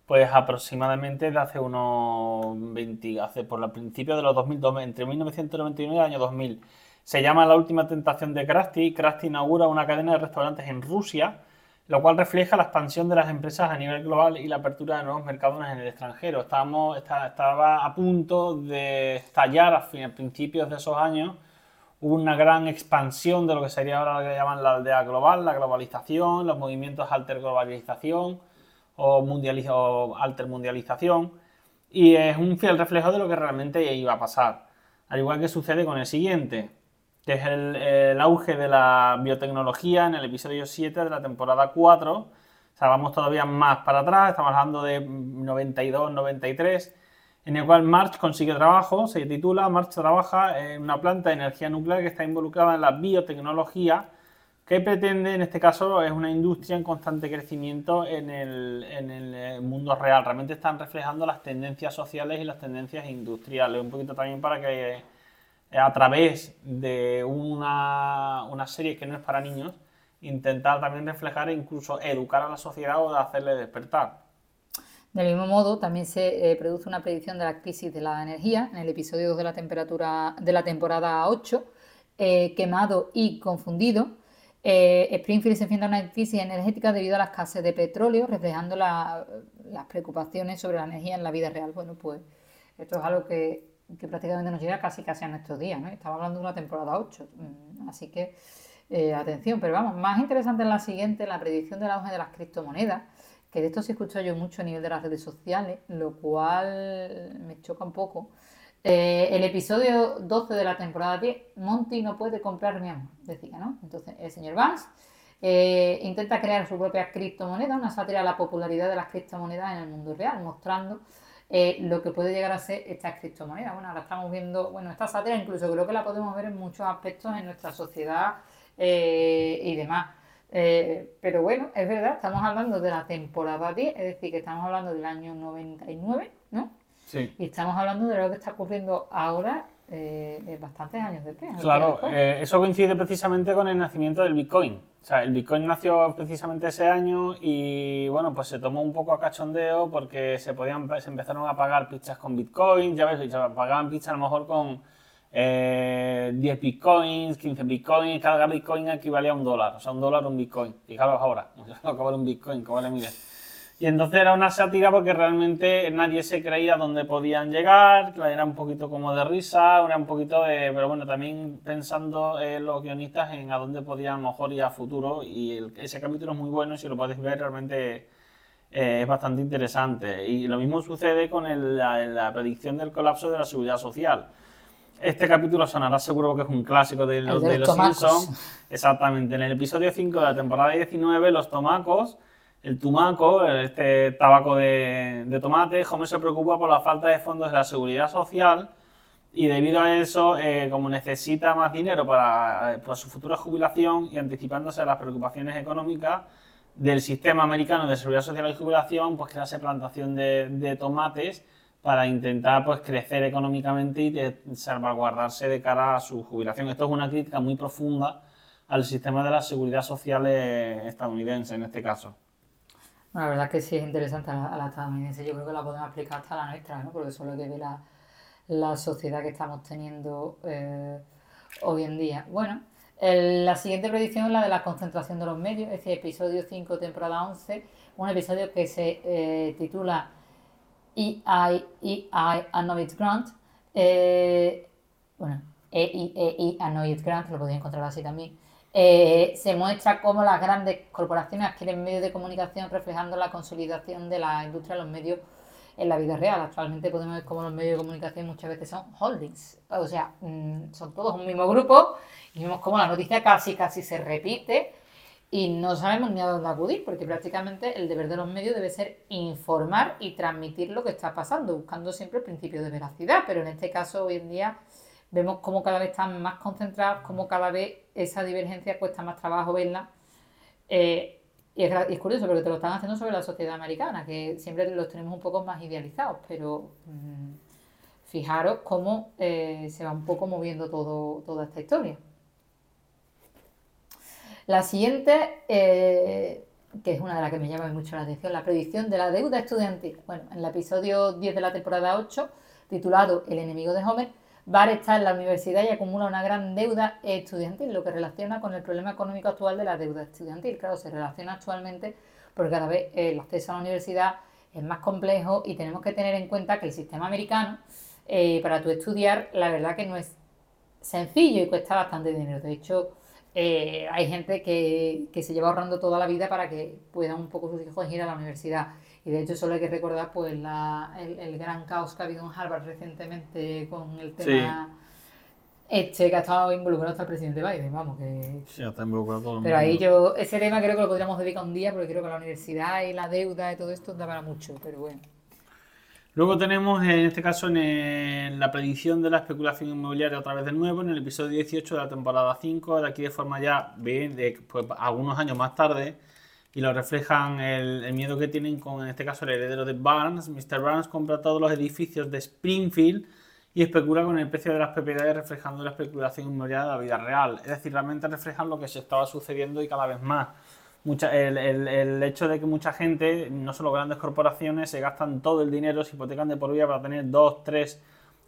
Speaker 3: pues aproximadamente de hace unos 20, hace por el principio de los 2000, entre 1999 y el año 2000. Se llama La última tentación de Krusty. Krusty inaugura una cadena de restaurantes en Rusia lo cual refleja la expansión de las empresas a nivel global y la apertura de nuevos mercados en el extranjero. Estábamos, estaba a punto de estallar a, principios de esos años una gran expansión de lo que sería ahora lo que llaman la aldea global, la globalización, los movimientos alterglobalización o, o altermundialización, y es un fiel reflejo de lo que realmente iba a pasar. Al igual que sucede con el siguiente, que es el, auge de la biotecnología en el episodio 7 de la temporada 4. O sea, vamos todavía más para atrás, estamos hablando de 92, 93, en el cual March consigue trabajo, se titula March trabaja en una planta de energía nuclear que está involucrada en la biotecnología, que pretende, en este caso, es una industria en constante crecimiento en el, en el eh, mundo real. Realmente están reflejando las tendencias sociales y las tendencias industriales. Un poquito también para que a través de una, una, serie que no es para niños, intentar también reflejar e incluso educar a la sociedad o hacerle despertar.
Speaker 2: Del mismo modo, también se eh, produce una predicción de la crisis de la energía en el episodio 2 de la, temperatura, de la temporada 8, eh, quemado y confundido. Springfield se enfrenta a una crisis energética debido a la escasez de petróleo, reflejando las preocupaciones sobre la energía en la vida real. Bueno, pues esto es algo que que prácticamente nos llega casi casi a nuestros días, ¿no? Estamos hablando de una temporada 8, mm, así que eh, atención, pero vamos, más interesante es la siguiente, la predicción del auge de las criptomonedas, que de esto sí escucho yo mucho a nivel de las redes sociales, lo cual me choca un poco. Eh, el episodio 12 de la temporada 10, Monty no puede comprar mi amor, decía, ¿no? Entonces, el señor Vance eh, intenta crear su propia criptomoneda, una sátira a la popularidad de las criptomonedas en el mundo real, mostrando eh, lo que puede llegar a ser esta criptomoneda. Bueno, ahora estamos viendo, bueno, esta sátira incluso creo que la podemos ver en muchos aspectos en nuestra sociedad eh, y demás. Eh, pero bueno, es verdad, estamos hablando de la temporada 10, es decir, que estamos hablando del año 99, ¿no?
Speaker 3: Sí.
Speaker 2: Y estamos hablando de lo que está ocurriendo ahora eh, bastantes años después.
Speaker 3: Claro, eh, eso coincide precisamente con el nacimiento del Bitcoin. O sea, el Bitcoin nació precisamente ese año y bueno, pues se tomó un poco a cachondeo porque se podían, se empezaron a pagar pizzas con Bitcoin, ya ves, se pagaban pizzas a lo mejor con eh, 10 Bitcoins, 15 Bitcoins, cada Bitcoin equivalía a un dólar, o sea, un dólar un Bitcoin. Fijaros ahora, lo que vale un Bitcoin, que vale miles. Y entonces era una sátira porque realmente nadie se creía dónde podían llegar, era un poquito como de risa, era un poquito de... Pero bueno, también pensando en los guionistas en a dónde podían mejor ir a futuro y ese capítulo es muy bueno si lo podéis ver realmente eh, es bastante interesante. Y lo mismo sucede con la, predicción del colapso de la seguridad social. Este capítulo sonará seguro que es un clásico de, los, de los Simpsons. Exactamente. En el episodio 5 de la temporada 19, los tomacos el tumaco, este tabaco de, tomate, Homer se preocupa por la falta de fondos de la seguridad social y debido a eso, eh, como necesita más dinero para, su futura jubilación y anticipándose a las preocupaciones económicas del sistema americano de seguridad social y jubilación, pues que hace plantación de, tomates para intentar pues, crecer económicamente y salvaguardarse de cara a su jubilación. Esto es una crítica muy profunda al sistema de la seguridad social eh, estadounidense en este caso
Speaker 2: la verdad es que sí es interesante a la, estadounidense. Yo creo que la podemos aplicar hasta la nuestra, ¿no? Porque eso es lo que ve la, sociedad que estamos teniendo eh, hoy en día. Bueno, la siguiente predicción es la de la concentración de los medios, es decir, episodio 5, temporada 11, un episodio que se eh, titula EI, EI, It's Grant. Eh, bueno, EI, EI, It's Grant, lo podéis encontrar así también eh, se muestra cómo las grandes corporaciones adquieren medios de comunicación reflejando la consolidación de la industria de los medios en la vida real. Actualmente podemos ver cómo los medios de comunicación muchas veces son holdings, o sea, mm, son todos un mismo grupo y vemos cómo la noticia casi casi se repite y no sabemos ni a dónde acudir, porque prácticamente el deber de los medios debe ser informar y transmitir lo que está pasando, buscando siempre el principio de veracidad, pero en este caso hoy en día vemos cómo cada vez están más concentrados, cómo cada vez esa divergencia cuesta más trabajo verla. Eh, y, es, curioso porque te lo están haciendo sobre la sociedad americana, que siempre los tenemos un poco más idealizados, pero mm, fijaros cómo eh, se va un poco moviendo todo, toda esta historia. La siguiente, eh, que es una de las que me llama mucho la atención, la predicción de la deuda estudiantil. Bueno, en el episodio 10 de la temporada 8, titulado El enemigo de Homer, Bar está en la universidad y acumula una gran deuda estudiantil, lo que relaciona con el problema económico actual de la deuda estudiantil. Claro, se relaciona actualmente porque cada vez el acceso a la universidad es más complejo y tenemos que tener en cuenta que el sistema americano, eh, para tu estudiar, la verdad que no es sencillo y cuesta bastante dinero. De hecho, eh, hay gente que, se lleva ahorrando toda la vida para que puedan un poco sus hijos ir a la universidad. Y de hecho solo hay que recordar pues el, gran caos que ha habido en Harvard recientemente con el tema este que ha estado involucrado hasta el presidente Biden, vamos, que...
Speaker 3: Sí, está involucrado todo
Speaker 2: Pero ahí yo, ese tema creo que lo podríamos dedicar un día porque creo que la universidad y la deuda y todo esto da para mucho, pero bueno.
Speaker 3: Luego tenemos, en este caso, en la predicción de la especulación inmobiliaria otra vez de nuevo, en el episodio 18 de la temporada 5, de aquí de forma ya, bien, de pues, algunos años más tarde, y lo reflejan el, miedo que tienen con, en este caso, el heredero de Barnes. Mr. Barnes compra todos los edificios de Springfield y especula con el precio de las propiedades reflejando la especulación inmobiliaria de la vida real. Es decir, realmente reflejan lo que se estaba sucediendo y cada vez más el, hecho de que mucha gente, no solo grandes corporaciones, se gastan todo el dinero, se hipotecan de por vida para tener dos, tres,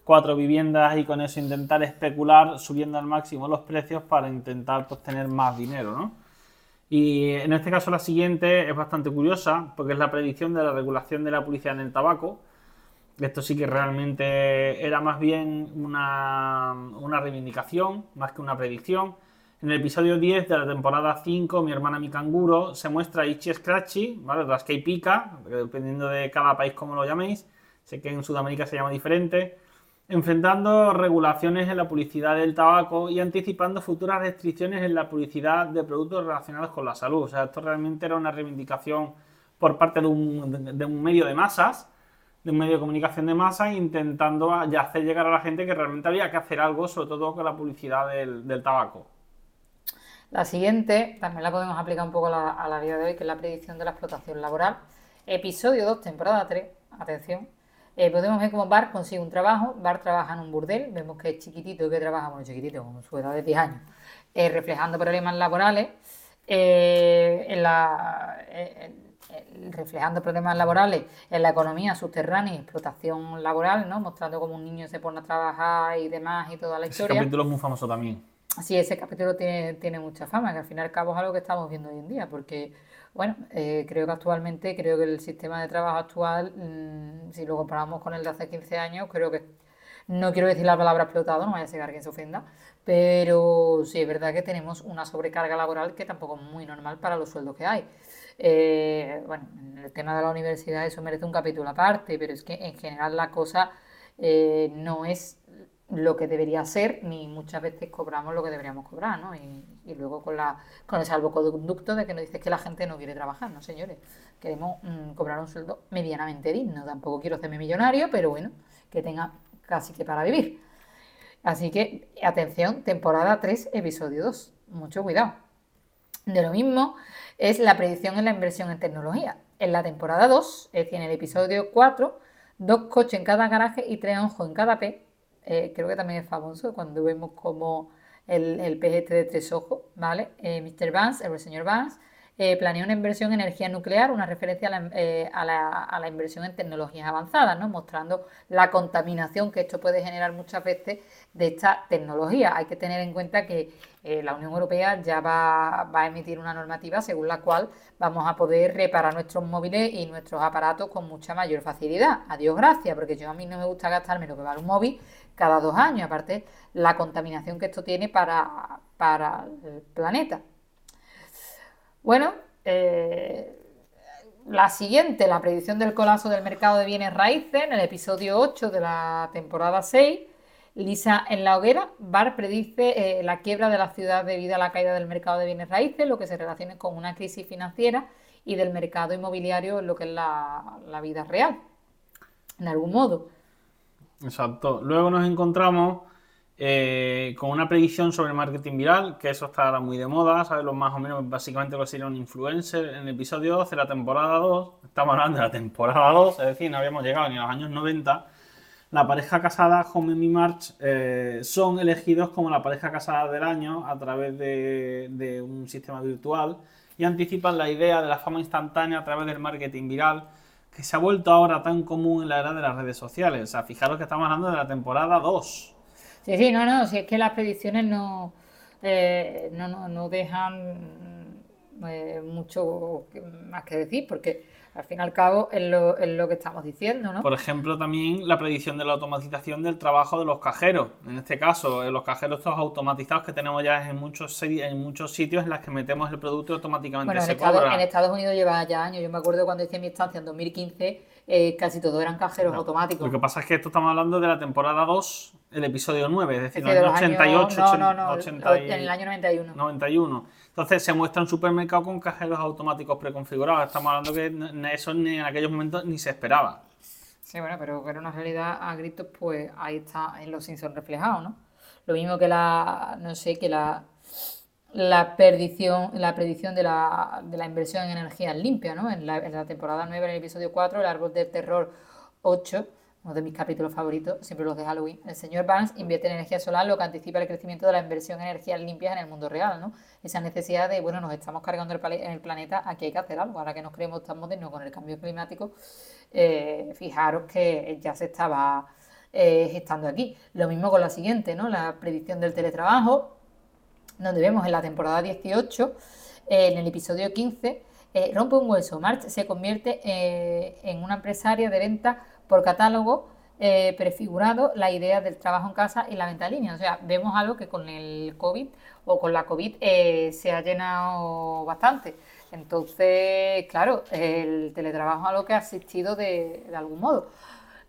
Speaker 3: cuatro viviendas y con eso intentar especular subiendo al máximo los precios para intentar pues, tener más dinero, ¿no? Y en este caso la siguiente es bastante curiosa porque es la predicción de la regulación de la publicidad en el tabaco. Esto sí que realmente era más bien una, una reivindicación, más que una predicción en el episodio 10 de la temporada 5, Mi hermana mi canguro, se muestra Ichi Scratchy, ¿vale? Rasca y pica, dependiendo de cada país como lo llaméis. Sé que en Sudamérica se llama diferente. Enfrentando regulaciones en la publicidad del tabaco y anticipando futuras restricciones en la publicidad de productos relacionados con la salud. O sea, esto realmente era una reivindicación por parte de un, medio de masas, de un medio de comunicación de masas, intentando hacer llegar a la gente que realmente había que hacer algo, sobre todo con la publicidad del tabaco.
Speaker 2: La siguiente también la podemos aplicar un poco a la, vida de hoy, que es la predicción de la explotación laboral. Episodio 2, temporada 3, atención. Eh, podemos ver cómo Bar consigue un trabajo. Bar trabaja en un burdel. Vemos que es chiquitito, que trabaja, bueno, chiquitito, con su edad de 10 años, eh, reflejando problemas laborales. Eh, en la, reflejando problemas laborales en la economía subterránea y explotación laboral, ¿no? mostrando cómo un niño se pone a trabajar y demás y toda la historia.
Speaker 3: Ese capítulo es muy famoso también.
Speaker 2: Sí, ese capítulo tiene, tiene mucha fama, que al fin y al cabo es algo que estamos viendo hoy en día, porque, bueno, eh, creo que actualmente, creo que el sistema de trabajo actual, mm, si lo comparamos con el de hace 15 años, creo que, no quiero decir la palabra explotado, no vaya a ser que quien se ofenda, pero sí es verdad que tenemos una sobrecarga laboral que tampoco es muy normal para los sueldos que hay. Eh, bueno, en el tema de la universidad eso merece un capítulo aparte, pero es que en general la cosa eh, no es lo que debería ser, ni muchas veces cobramos lo que deberíamos cobrar, ¿no? Y, luego con, la, con el salvoconducto de que nos dice que la gente no quiere trabajar, ¿no, señores? Queremos mm, cobrar un sueldo medianamente digno. Tampoco quiero hacerme millonario, pero bueno, que tenga casi que para vivir. Así que, atención, temporada 3, episodio 2. Mucho cuidado. De lo mismo es la predicción en la inversión en tecnología. En la temporada 2, es decir, en el episodio 4, dos coches en cada garaje y tres ojos en cada P eh, creo que también es famoso cuando vemos como el, el pez este de tres ojos, ¿vale? Eh, Mr. Vance, el señor Vance, eh, planea una inversión en energía nuclear, una referencia a la, inversión en tecnologías avanzadas, ¿no? mostrando la contaminación que esto puede generar muchas veces de esta tecnología. Hay que tener en cuenta que la Unión Europea ya va, va, a emitir una normativa según la cual vamos a poder reparar nuestros móviles y nuestros aparatos con mucha mayor facilidad. Adiós, gracias, porque yo a mí no me gusta gastarme lo que vale un móvil cada dos años, aparte la contaminación que esto tiene para, para el planeta. Bueno, eh, la siguiente, la predicción del colapso del mercado de bienes raíces, en el episodio 8 de la temporada 6, Lisa en la hoguera, Bar predice eh, la quiebra de la ciudad debido a la caída del mercado de bienes raíces, lo que se relaciona con una crisis financiera y del mercado inmobiliario lo que es la, la vida real, en algún modo.
Speaker 3: Exacto. Luego nos encontramos eh, con una predicción sobre el marketing viral, que eso está ahora muy de moda, ¿sabes? Lo más o menos básicamente lo sería un influencer. En el episodio 12 de la temporada 2, estamos hablando de la temporada 2, es decir, no habíamos llegado ni a los años 90. La pareja casada, Home y March, eh, son elegidos como la pareja casada del año a través de, de un sistema virtual y anticipan la idea de la fama instantánea a través del marketing viral que se ha vuelto ahora tan común en la era de las redes sociales. O sea, fijaros que estamos hablando de la temporada 2.
Speaker 2: Sí, sí, no, no, si es que las predicciones no, eh, no, no, no, dejan eh, mucho más que decir, porque al fin y al cabo es lo, es lo que estamos diciendo, ¿no?
Speaker 3: Por ejemplo, también la predicción de la automatización del trabajo de los cajeros. En este caso, en los cajeros estos automatizados que tenemos ya en muchos, en muchos sitios en los que metemos el producto y automáticamente
Speaker 2: bueno,
Speaker 3: se
Speaker 2: en Estados,
Speaker 3: cobra.
Speaker 2: en Estados Unidos lleva ya años. Yo me acuerdo cuando hice mi estancia en 2015, eh, casi todos eran cajeros automáticos.
Speaker 3: Lo que pasa es que esto estamos hablando de la temporada 2, el episodio 9, es decir,
Speaker 2: Es
Speaker 3: en el
Speaker 2: de
Speaker 3: año
Speaker 2: los años-
Speaker 3: 88,
Speaker 2: no, no, no,
Speaker 3: 80 y-
Speaker 2: en el año 91.
Speaker 3: 91. Entonces se muestra un supermercado con cajeros automáticos preconfigurados. Estamos hablando que eso ni en aquellos momentos ni se esperaba.
Speaker 2: Sí, bueno, pero que era una realidad a gritos, pues ahí está en los Simpsons reflejado, ¿no? Lo mismo que la, no sé, que la, la perdición, la predicción de la, de la inversión en energías limpias, ¿no? En la, en la temporada 9, en el episodio 4, el árbol del terror 8, uno de mis capítulos favoritos, siempre los de Halloween. El señor Barnes invierte en energía solar, lo que anticipa el crecimiento de la inversión en energías limpias en el mundo real, ¿no? Esa necesidad de, bueno, nos estamos cargando el, en el planeta, aquí hay que hacer algo, ahora que nos creemos tan modernos con el cambio climático, eh, fijaros que ya se estaba eh, gestando aquí. Lo mismo con la siguiente, ¿no? La predicción del teletrabajo, donde vemos en la temporada 18, eh, en el episodio 15, eh, rompe un hueso. March se convierte en una empresaria de venta por catálogo eh, prefigurado la idea del trabajo en casa y la venta en línea. O sea, vemos algo que con el COVID o con la COVID eh, se ha llenado bastante. Entonces, claro, el teletrabajo es algo que ha asistido de, de algún modo.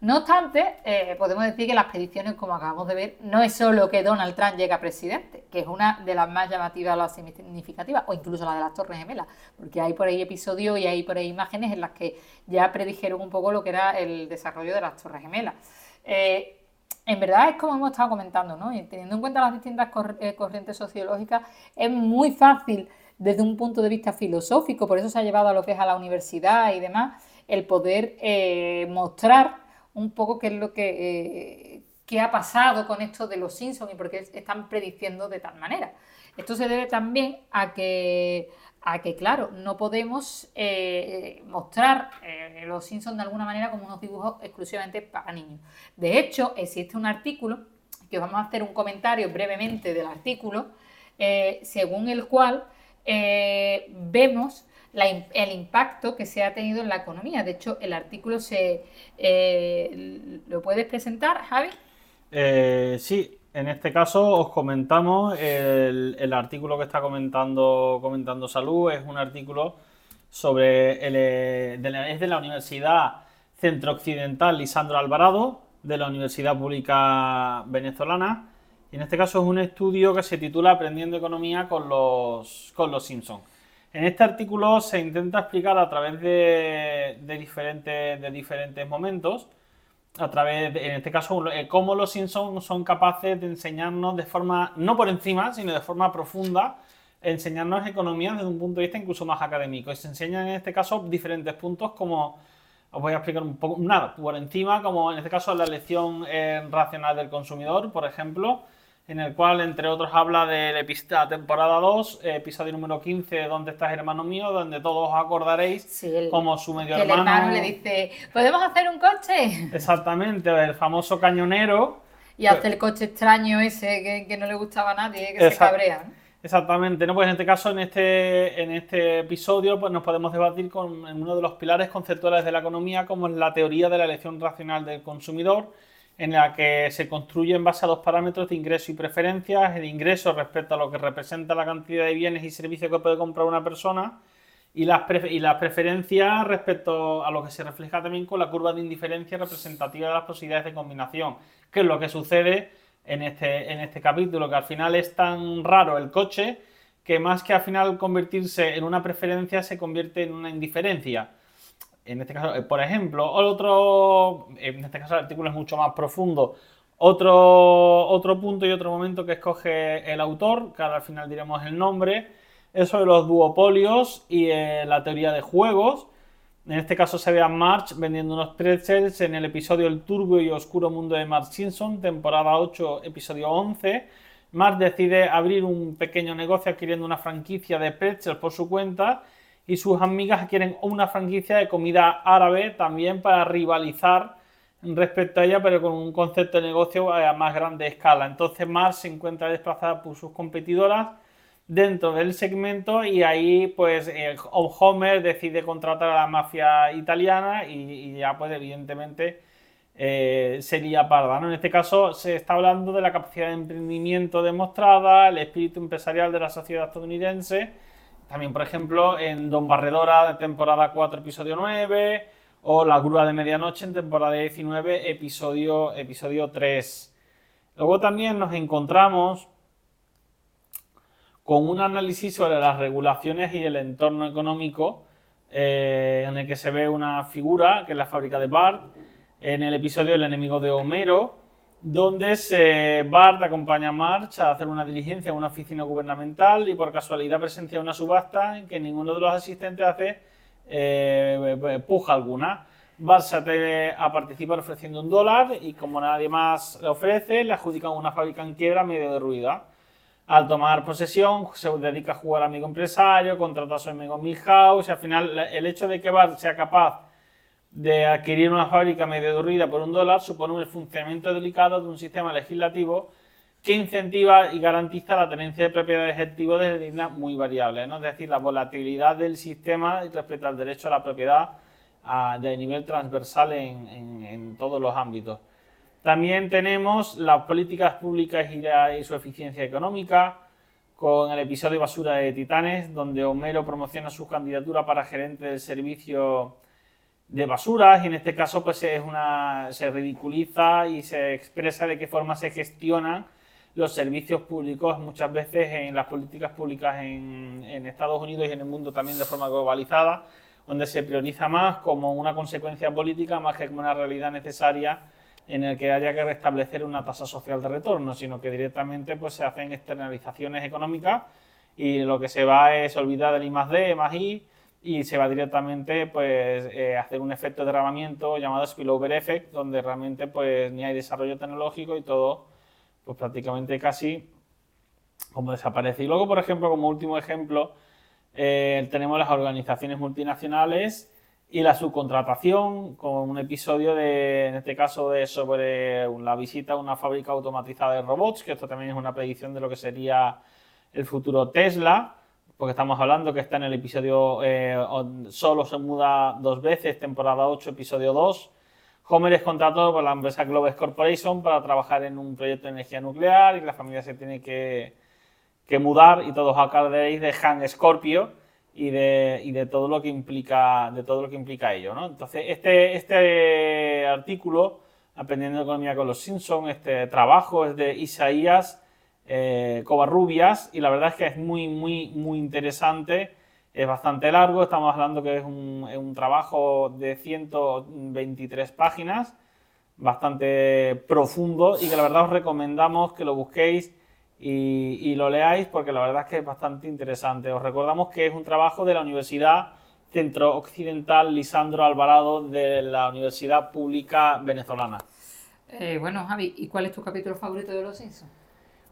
Speaker 2: No obstante, eh, podemos decir que las predicciones, como acabamos de ver, no es solo que Donald Trump llegue a presidente, que es una de las más llamativas, las significativas, o incluso la de las Torres Gemelas, porque hay por ahí episodios y hay por ahí imágenes en las que ya predijeron un poco lo que era el desarrollo de las Torres Gemelas. Eh, en verdad es como hemos estado comentando, ¿no? Y teniendo en cuenta las distintas eh, corrientes sociológicas, es muy fácil desde un punto de vista filosófico, por eso se ha llevado a lo que es a la universidad y demás, el poder mostrar un poco qué es lo que, eh, qué ha pasado con esto de los Simpsons y por qué están prediciendo de tal manera. Esto se debe también a que, a que claro, no podemos eh, mostrar eh, los Simpsons de alguna manera como unos dibujos exclusivamente para niños. De hecho, existe un artículo, que os vamos a hacer un comentario brevemente del artículo, según el cual vemos el impacto que se ha tenido en la economía. De hecho, el artículo se eh, lo puedes presentar, Javi.
Speaker 3: Eh, sí, en este caso os comentamos el, artículo que está comentando, comentando Salud, es un artículo sobre el, eh, la, es de la Universidad Centro Occidental Lisandro Alvarado, de la Universidad Pública Venezolana, y en este caso es un estudio que se titula Aprendiendo Economía con los, con los Simpsons. En este artículo se intenta explicar a través de, diferentes, momentos a través, de- en este caso, eh, cómo los Simpsons son capaces de enseñarnos de forma, no por encima, sino de forma profunda, enseñarnos economía desde un punto de vista incluso más académico. Y se enseñan en este caso diferentes puntos como, os voy a explicar un poco, nada, por encima, como en este caso la lección eh, racional del consumidor, por ejemplo, en el cual, entre otros, habla de la temporada 2, eh, episodio número 15, ¿Dónde estás, hermano mío?, donde todos os acordaréis
Speaker 2: Sí, el-
Speaker 3: como su medio
Speaker 2: que el
Speaker 3: hermano...
Speaker 2: hermano le dice, ¿podemos hacer un coche?
Speaker 3: Exactamente, el famoso cañonero.
Speaker 2: Y hace el coche extraño ese que, que no le gustaba a nadie, que se cabrea.
Speaker 3: Exactamente, ¿no? Pues en este caso, en este, en este episodio, pues nos podemos debatir con en uno de los pilares conceptuales de la economía, como es la teoría de la elección racional del consumidor, en la que se construye en base a dos parámetros de ingreso y preferencias, el ingreso respecto a lo que representa la cantidad de bienes y servicios que puede comprar una persona, y las, y preferencias respecto a lo que se refleja también con la curva de indiferencia representativa de las posibilidades de combinación, que es lo que sucede en este, en este capítulo, que al final es tan raro el coche que más que al final convertirse en una preferencia se convierte en una indiferencia. En este caso, eh, por ejemplo, otro, en este caso el artículo es mucho más profundo. Otro, otro punto y otro momento que escoge el autor, que ahora al final diremos el nombre, es sobre los duopolios y eh, la teoría de juegos. En este caso se ve a March vendiendo unos pretzels en el episodio El turbio y oscuro mundo de Mark Simpson, temporada 8, episodio 11. Mark decide abrir un pequeño negocio adquiriendo una franquicia de pretzels por su cuenta y sus amigas quieren una franquicia de comida árabe también para rivalizar respecto a ella, pero con un concepto de negocio a más grande escala. Entonces Mars se encuentra desplazada por sus competidoras dentro del segmento y ahí pues eh, Homer decide contratar a la mafia italiana y, ya pues evidentemente eh, sería parda. En este caso se está hablando de la capacidad de emprendimiento demostrada, el espíritu empresarial de la sociedad estadounidense, también por ejemplo en Don Barredora de temporada 4 episodio 9 o La Grúa de Medianoche en temporada 19 episodio, episodio 3. Luego también nos encontramos con un análisis sobre las regulaciones y el entorno económico, eh, en el que se ve una figura, que es la fábrica de Bart, en el episodio El enemigo de Homero, donde se, Bart acompaña a March a hacer una diligencia en una oficina gubernamental y por casualidad presencia una subasta en que ninguno de los asistentes hace eh, puja alguna. Bart se atreve a participar ofreciendo un dólar y como nadie más le ofrece, le adjudican una fábrica en quiebra medio derruida. Al tomar posesión, se dedica a jugar amigo empresario, contrata a su amigo Milhouse y al final el hecho de que Bart sea capaz de adquirir una fábrica medio derruida por un dólar supone un funcionamiento delicado de un sistema legislativo que incentiva y garantiza la tenencia de propiedades activos de dignas muy variables, es decir, la volatilidad del sistema respecto al derecho a la propiedad de nivel transversal en todos los ámbitos. También tenemos las políticas públicas y, su eficiencia económica, con el episodio Basura de Titanes, donde Homero promociona su candidatura para gerente del servicio de basuras y en este caso pues es una, se ridiculiza y se expresa de qué forma se gestionan los servicios públicos muchas veces en las políticas públicas en, en Estados Unidos y en el mundo también de forma globalizada, donde se prioriza más como una consecuencia política más que como una realidad necesaria en el que haya que restablecer una tasa social de retorno, sino que directamente pues, se hacen externalizaciones económicas y lo que se va es olvidar del I más D, más I, y se va directamente pues, eh, a hacer un efecto de derramamiento llamado spillover effect, donde realmente pues, ni hay desarrollo tecnológico y todo pues, prácticamente casi como desaparece. Y luego, por ejemplo, como último ejemplo, eh, tenemos las organizaciones multinacionales y la subcontratación con un episodio de, en este caso, de sobre la visita a una fábrica automatizada de robots, que esto también es una predicción de lo que sería el futuro Tesla, porque estamos hablando que está en el episodio eh, solo se muda dos veces, temporada 8, episodio 2. Homer es contratado por la empresa Globes Corporation para trabajar en un proyecto de energía nuclear y la familia se tiene que, que mudar y todos acordaréis de Han Scorpio, y de, y de, todo lo que implica de todo lo que implica ello ¿no? entonces este, este artículo aprendiendo economía con los Simpsons este trabajo es de Isaías eh, Covarrubias y la verdad es que es muy muy muy interesante es bastante largo estamos hablando que es un, un trabajo de 123 páginas bastante profundo y que la verdad os recomendamos que lo busquéis y, lo leáis porque la verdad es que es bastante interesante. Os recordamos que es un trabajo de la Universidad Centro Occidental Lisandro Alvarado de la Universidad Pública Venezolana.
Speaker 2: Eh, bueno, Javi, ¿y cuál es tu capítulo favorito de Los Simpsons?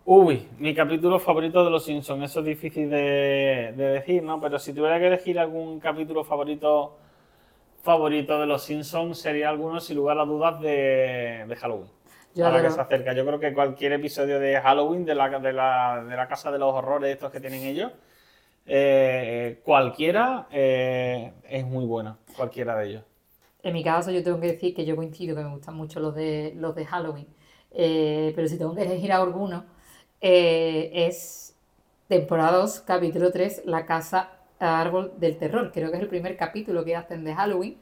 Speaker 3: Uy, mi capítulo favorito de Los Simpsons, eso es difícil de, decir, ¿no? Pero si tuviera que elegir algún capítulo favorito favorito de Los Simpsons, sería alguno, sin lugar a dudas, de Halloween. Yo ahora que se acerca. Yo creo que cualquier episodio de Halloween, de la, de la, de la Casa de los Horrores, estos que tienen ellos, eh, cualquiera eh, es muy bueno, cualquiera de ellos.
Speaker 2: En mi caso, yo tengo que decir que yo coincido que me gustan mucho los de, los de Halloween, eh, pero si tengo que elegir alguno, es temporada 2, capítulo 3, La Casa Árbol del Terror. Creo que es el primer capítulo que hacen de Halloween.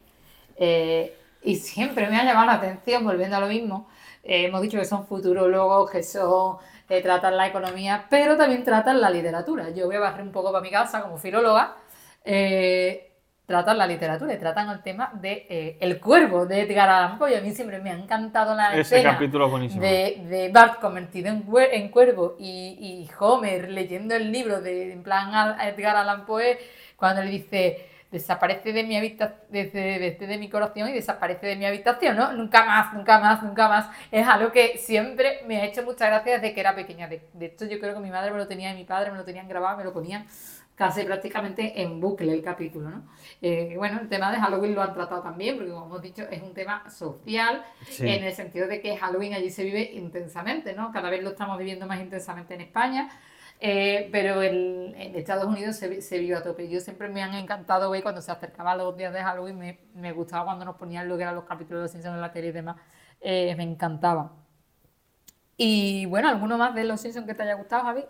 Speaker 2: y siempre me ha llamado la atención, volviendo a lo mismo, eh, hemos dicho que son futurólogos, que son eh, tratan la economía, pero también tratan la literatura. Yo voy a barrer un poco para mi casa como filóloga. Eh, tratan la literatura y tratan el tema de El Cuervo de Edgar Allan Poe. A mí siempre me ha encantado la
Speaker 3: Ese capítulo buenísimo.
Speaker 2: De, de, Bart convertido en, en cuervo y, y, Homer leyendo el libro de en plan Edgar Allan Poe cuando le dice desaparece de mi habitación, de, mi corazón y desaparece de mi habitación, ¿no? Nunca más, nunca más, nunca más. Es algo que siempre me ha hecho mucha gracia desde que era pequeña. De, de hecho, yo creo que mi madre me lo tenía y mi padre me lo tenían grabado, me lo ponían casi prácticamente en bucle el capítulo, ¿no? Eh, bueno, el tema de Halloween lo han tratado también, porque como hemos dicho, es un tema social,
Speaker 3: Sí.
Speaker 2: en el sentido de que Halloween allí se vive intensamente, ¿no? Cada vez lo estamos viviendo más intensamente en España, eh, pero el- en Estados Unidos se, se vive a tope. Yo siempre me han encantado ver cuando se acercaban los días de Halloween, me, me gustaba cuando nos ponían lo que eran los capítulos de los Simpsons en la tele y demás, eh, me encantaba. Y bueno, ¿alguno más de los Simpsons que te haya gustado, Javi?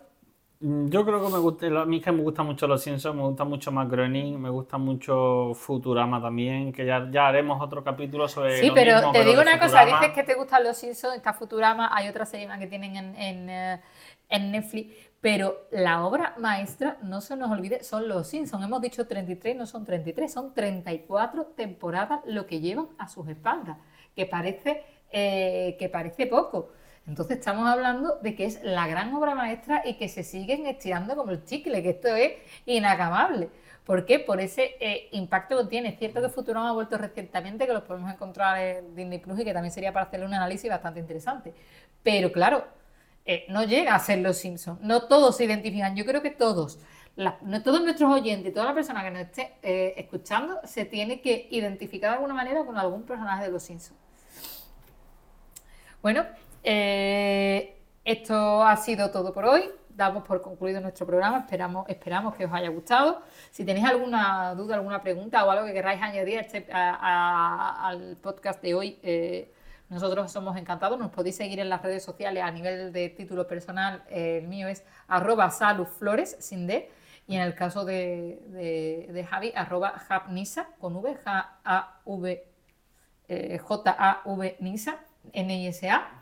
Speaker 3: Mm, Yo creo que me gusta, a mí es que me gustan mucho los Simpsons, me gusta mucho Matt Groening, me gusta mucho Futurama también, que ya, ya haremos otro capítulo sobre
Speaker 2: Sí,
Speaker 3: lo
Speaker 2: pero
Speaker 3: mismo,
Speaker 2: te digo una cosa, dices que te gustan los Simpsons, está Futurama, hay otra serie más que tienen en, en, eh, en Netflix, pero la obra maestra, no se nos olvide, son los Simpsons. Hemos dicho 33, no son 33, son 34 temporadas lo que llevan a sus espaldas, que parece, eh, que parece poco. Entonces estamos hablando de que es la gran obra maestra y que se siguen estirando como el chicle, que esto es inacabable. ¿Por qué? Por ese eh, impacto que tiene. Es cierto que Futurama ha vuelto recientemente, que los podemos encontrar en Disney Plus y que también sería para hacerle un análisis bastante interesante. Pero claro, eh, no llega a ser los Simpsons. No todos se identifican. Yo creo que todos, no, todos nuestros oyentes, toda la persona que nos esté eh, escuchando, se tiene que identificar de alguna manera con algún personaje de los Simpsons. Bueno, eh, esto ha sido todo por hoy. Damos por concluido nuestro programa. Esperamos, esperamos que os haya gustado. Si tenéis alguna duda, alguna pregunta o algo que queráis añadir este- al podcast de hoy, eh, nosotros somos encantados. Nos podéis seguir en las redes sociales a nivel de título personal. el mío es arroba saluflores, sin D. Y en el caso de, de- de Javi, arroba javnisa, con V, J-A-V, eh, J-A-V Nisa, N-I-S-A.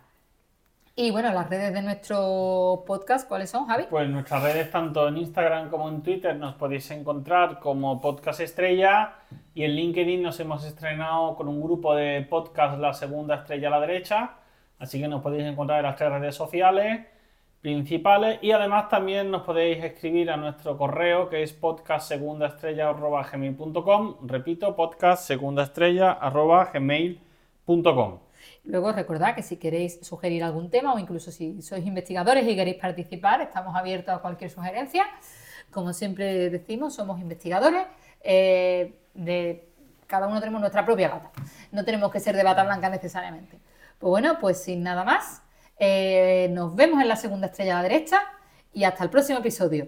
Speaker 2: Y bueno, las redes de nuestro podcast, ¿cuáles son, Javi?
Speaker 3: Pues nuestras redes, tanto en Instagram como en Twitter, nos podéis encontrar como Podcast Estrella. Y en LinkedIn nos hemos estrenado con un grupo de podcast La Segunda Estrella a la derecha. Así que nos podéis encontrar en las tres redes sociales principales. Y además también nos podéis escribir a nuestro correo que es podcastsegundaestrella.gmail.com. Repito, podcastsegundaestrella.gmail.com.
Speaker 2: Luego recordad que si queréis sugerir algún tema o incluso si sois investigadores y queréis participar, estamos abiertos a cualquier sugerencia. Como siempre decimos, somos investigadores. eh, de, cada uno tenemos nuestra propia bata. No tenemos que ser de bata blanca necesariamente. Pues bueno, pues sin nada más, eh, nos vemos en la segunda estrella a la derecha y hasta el próximo episodio.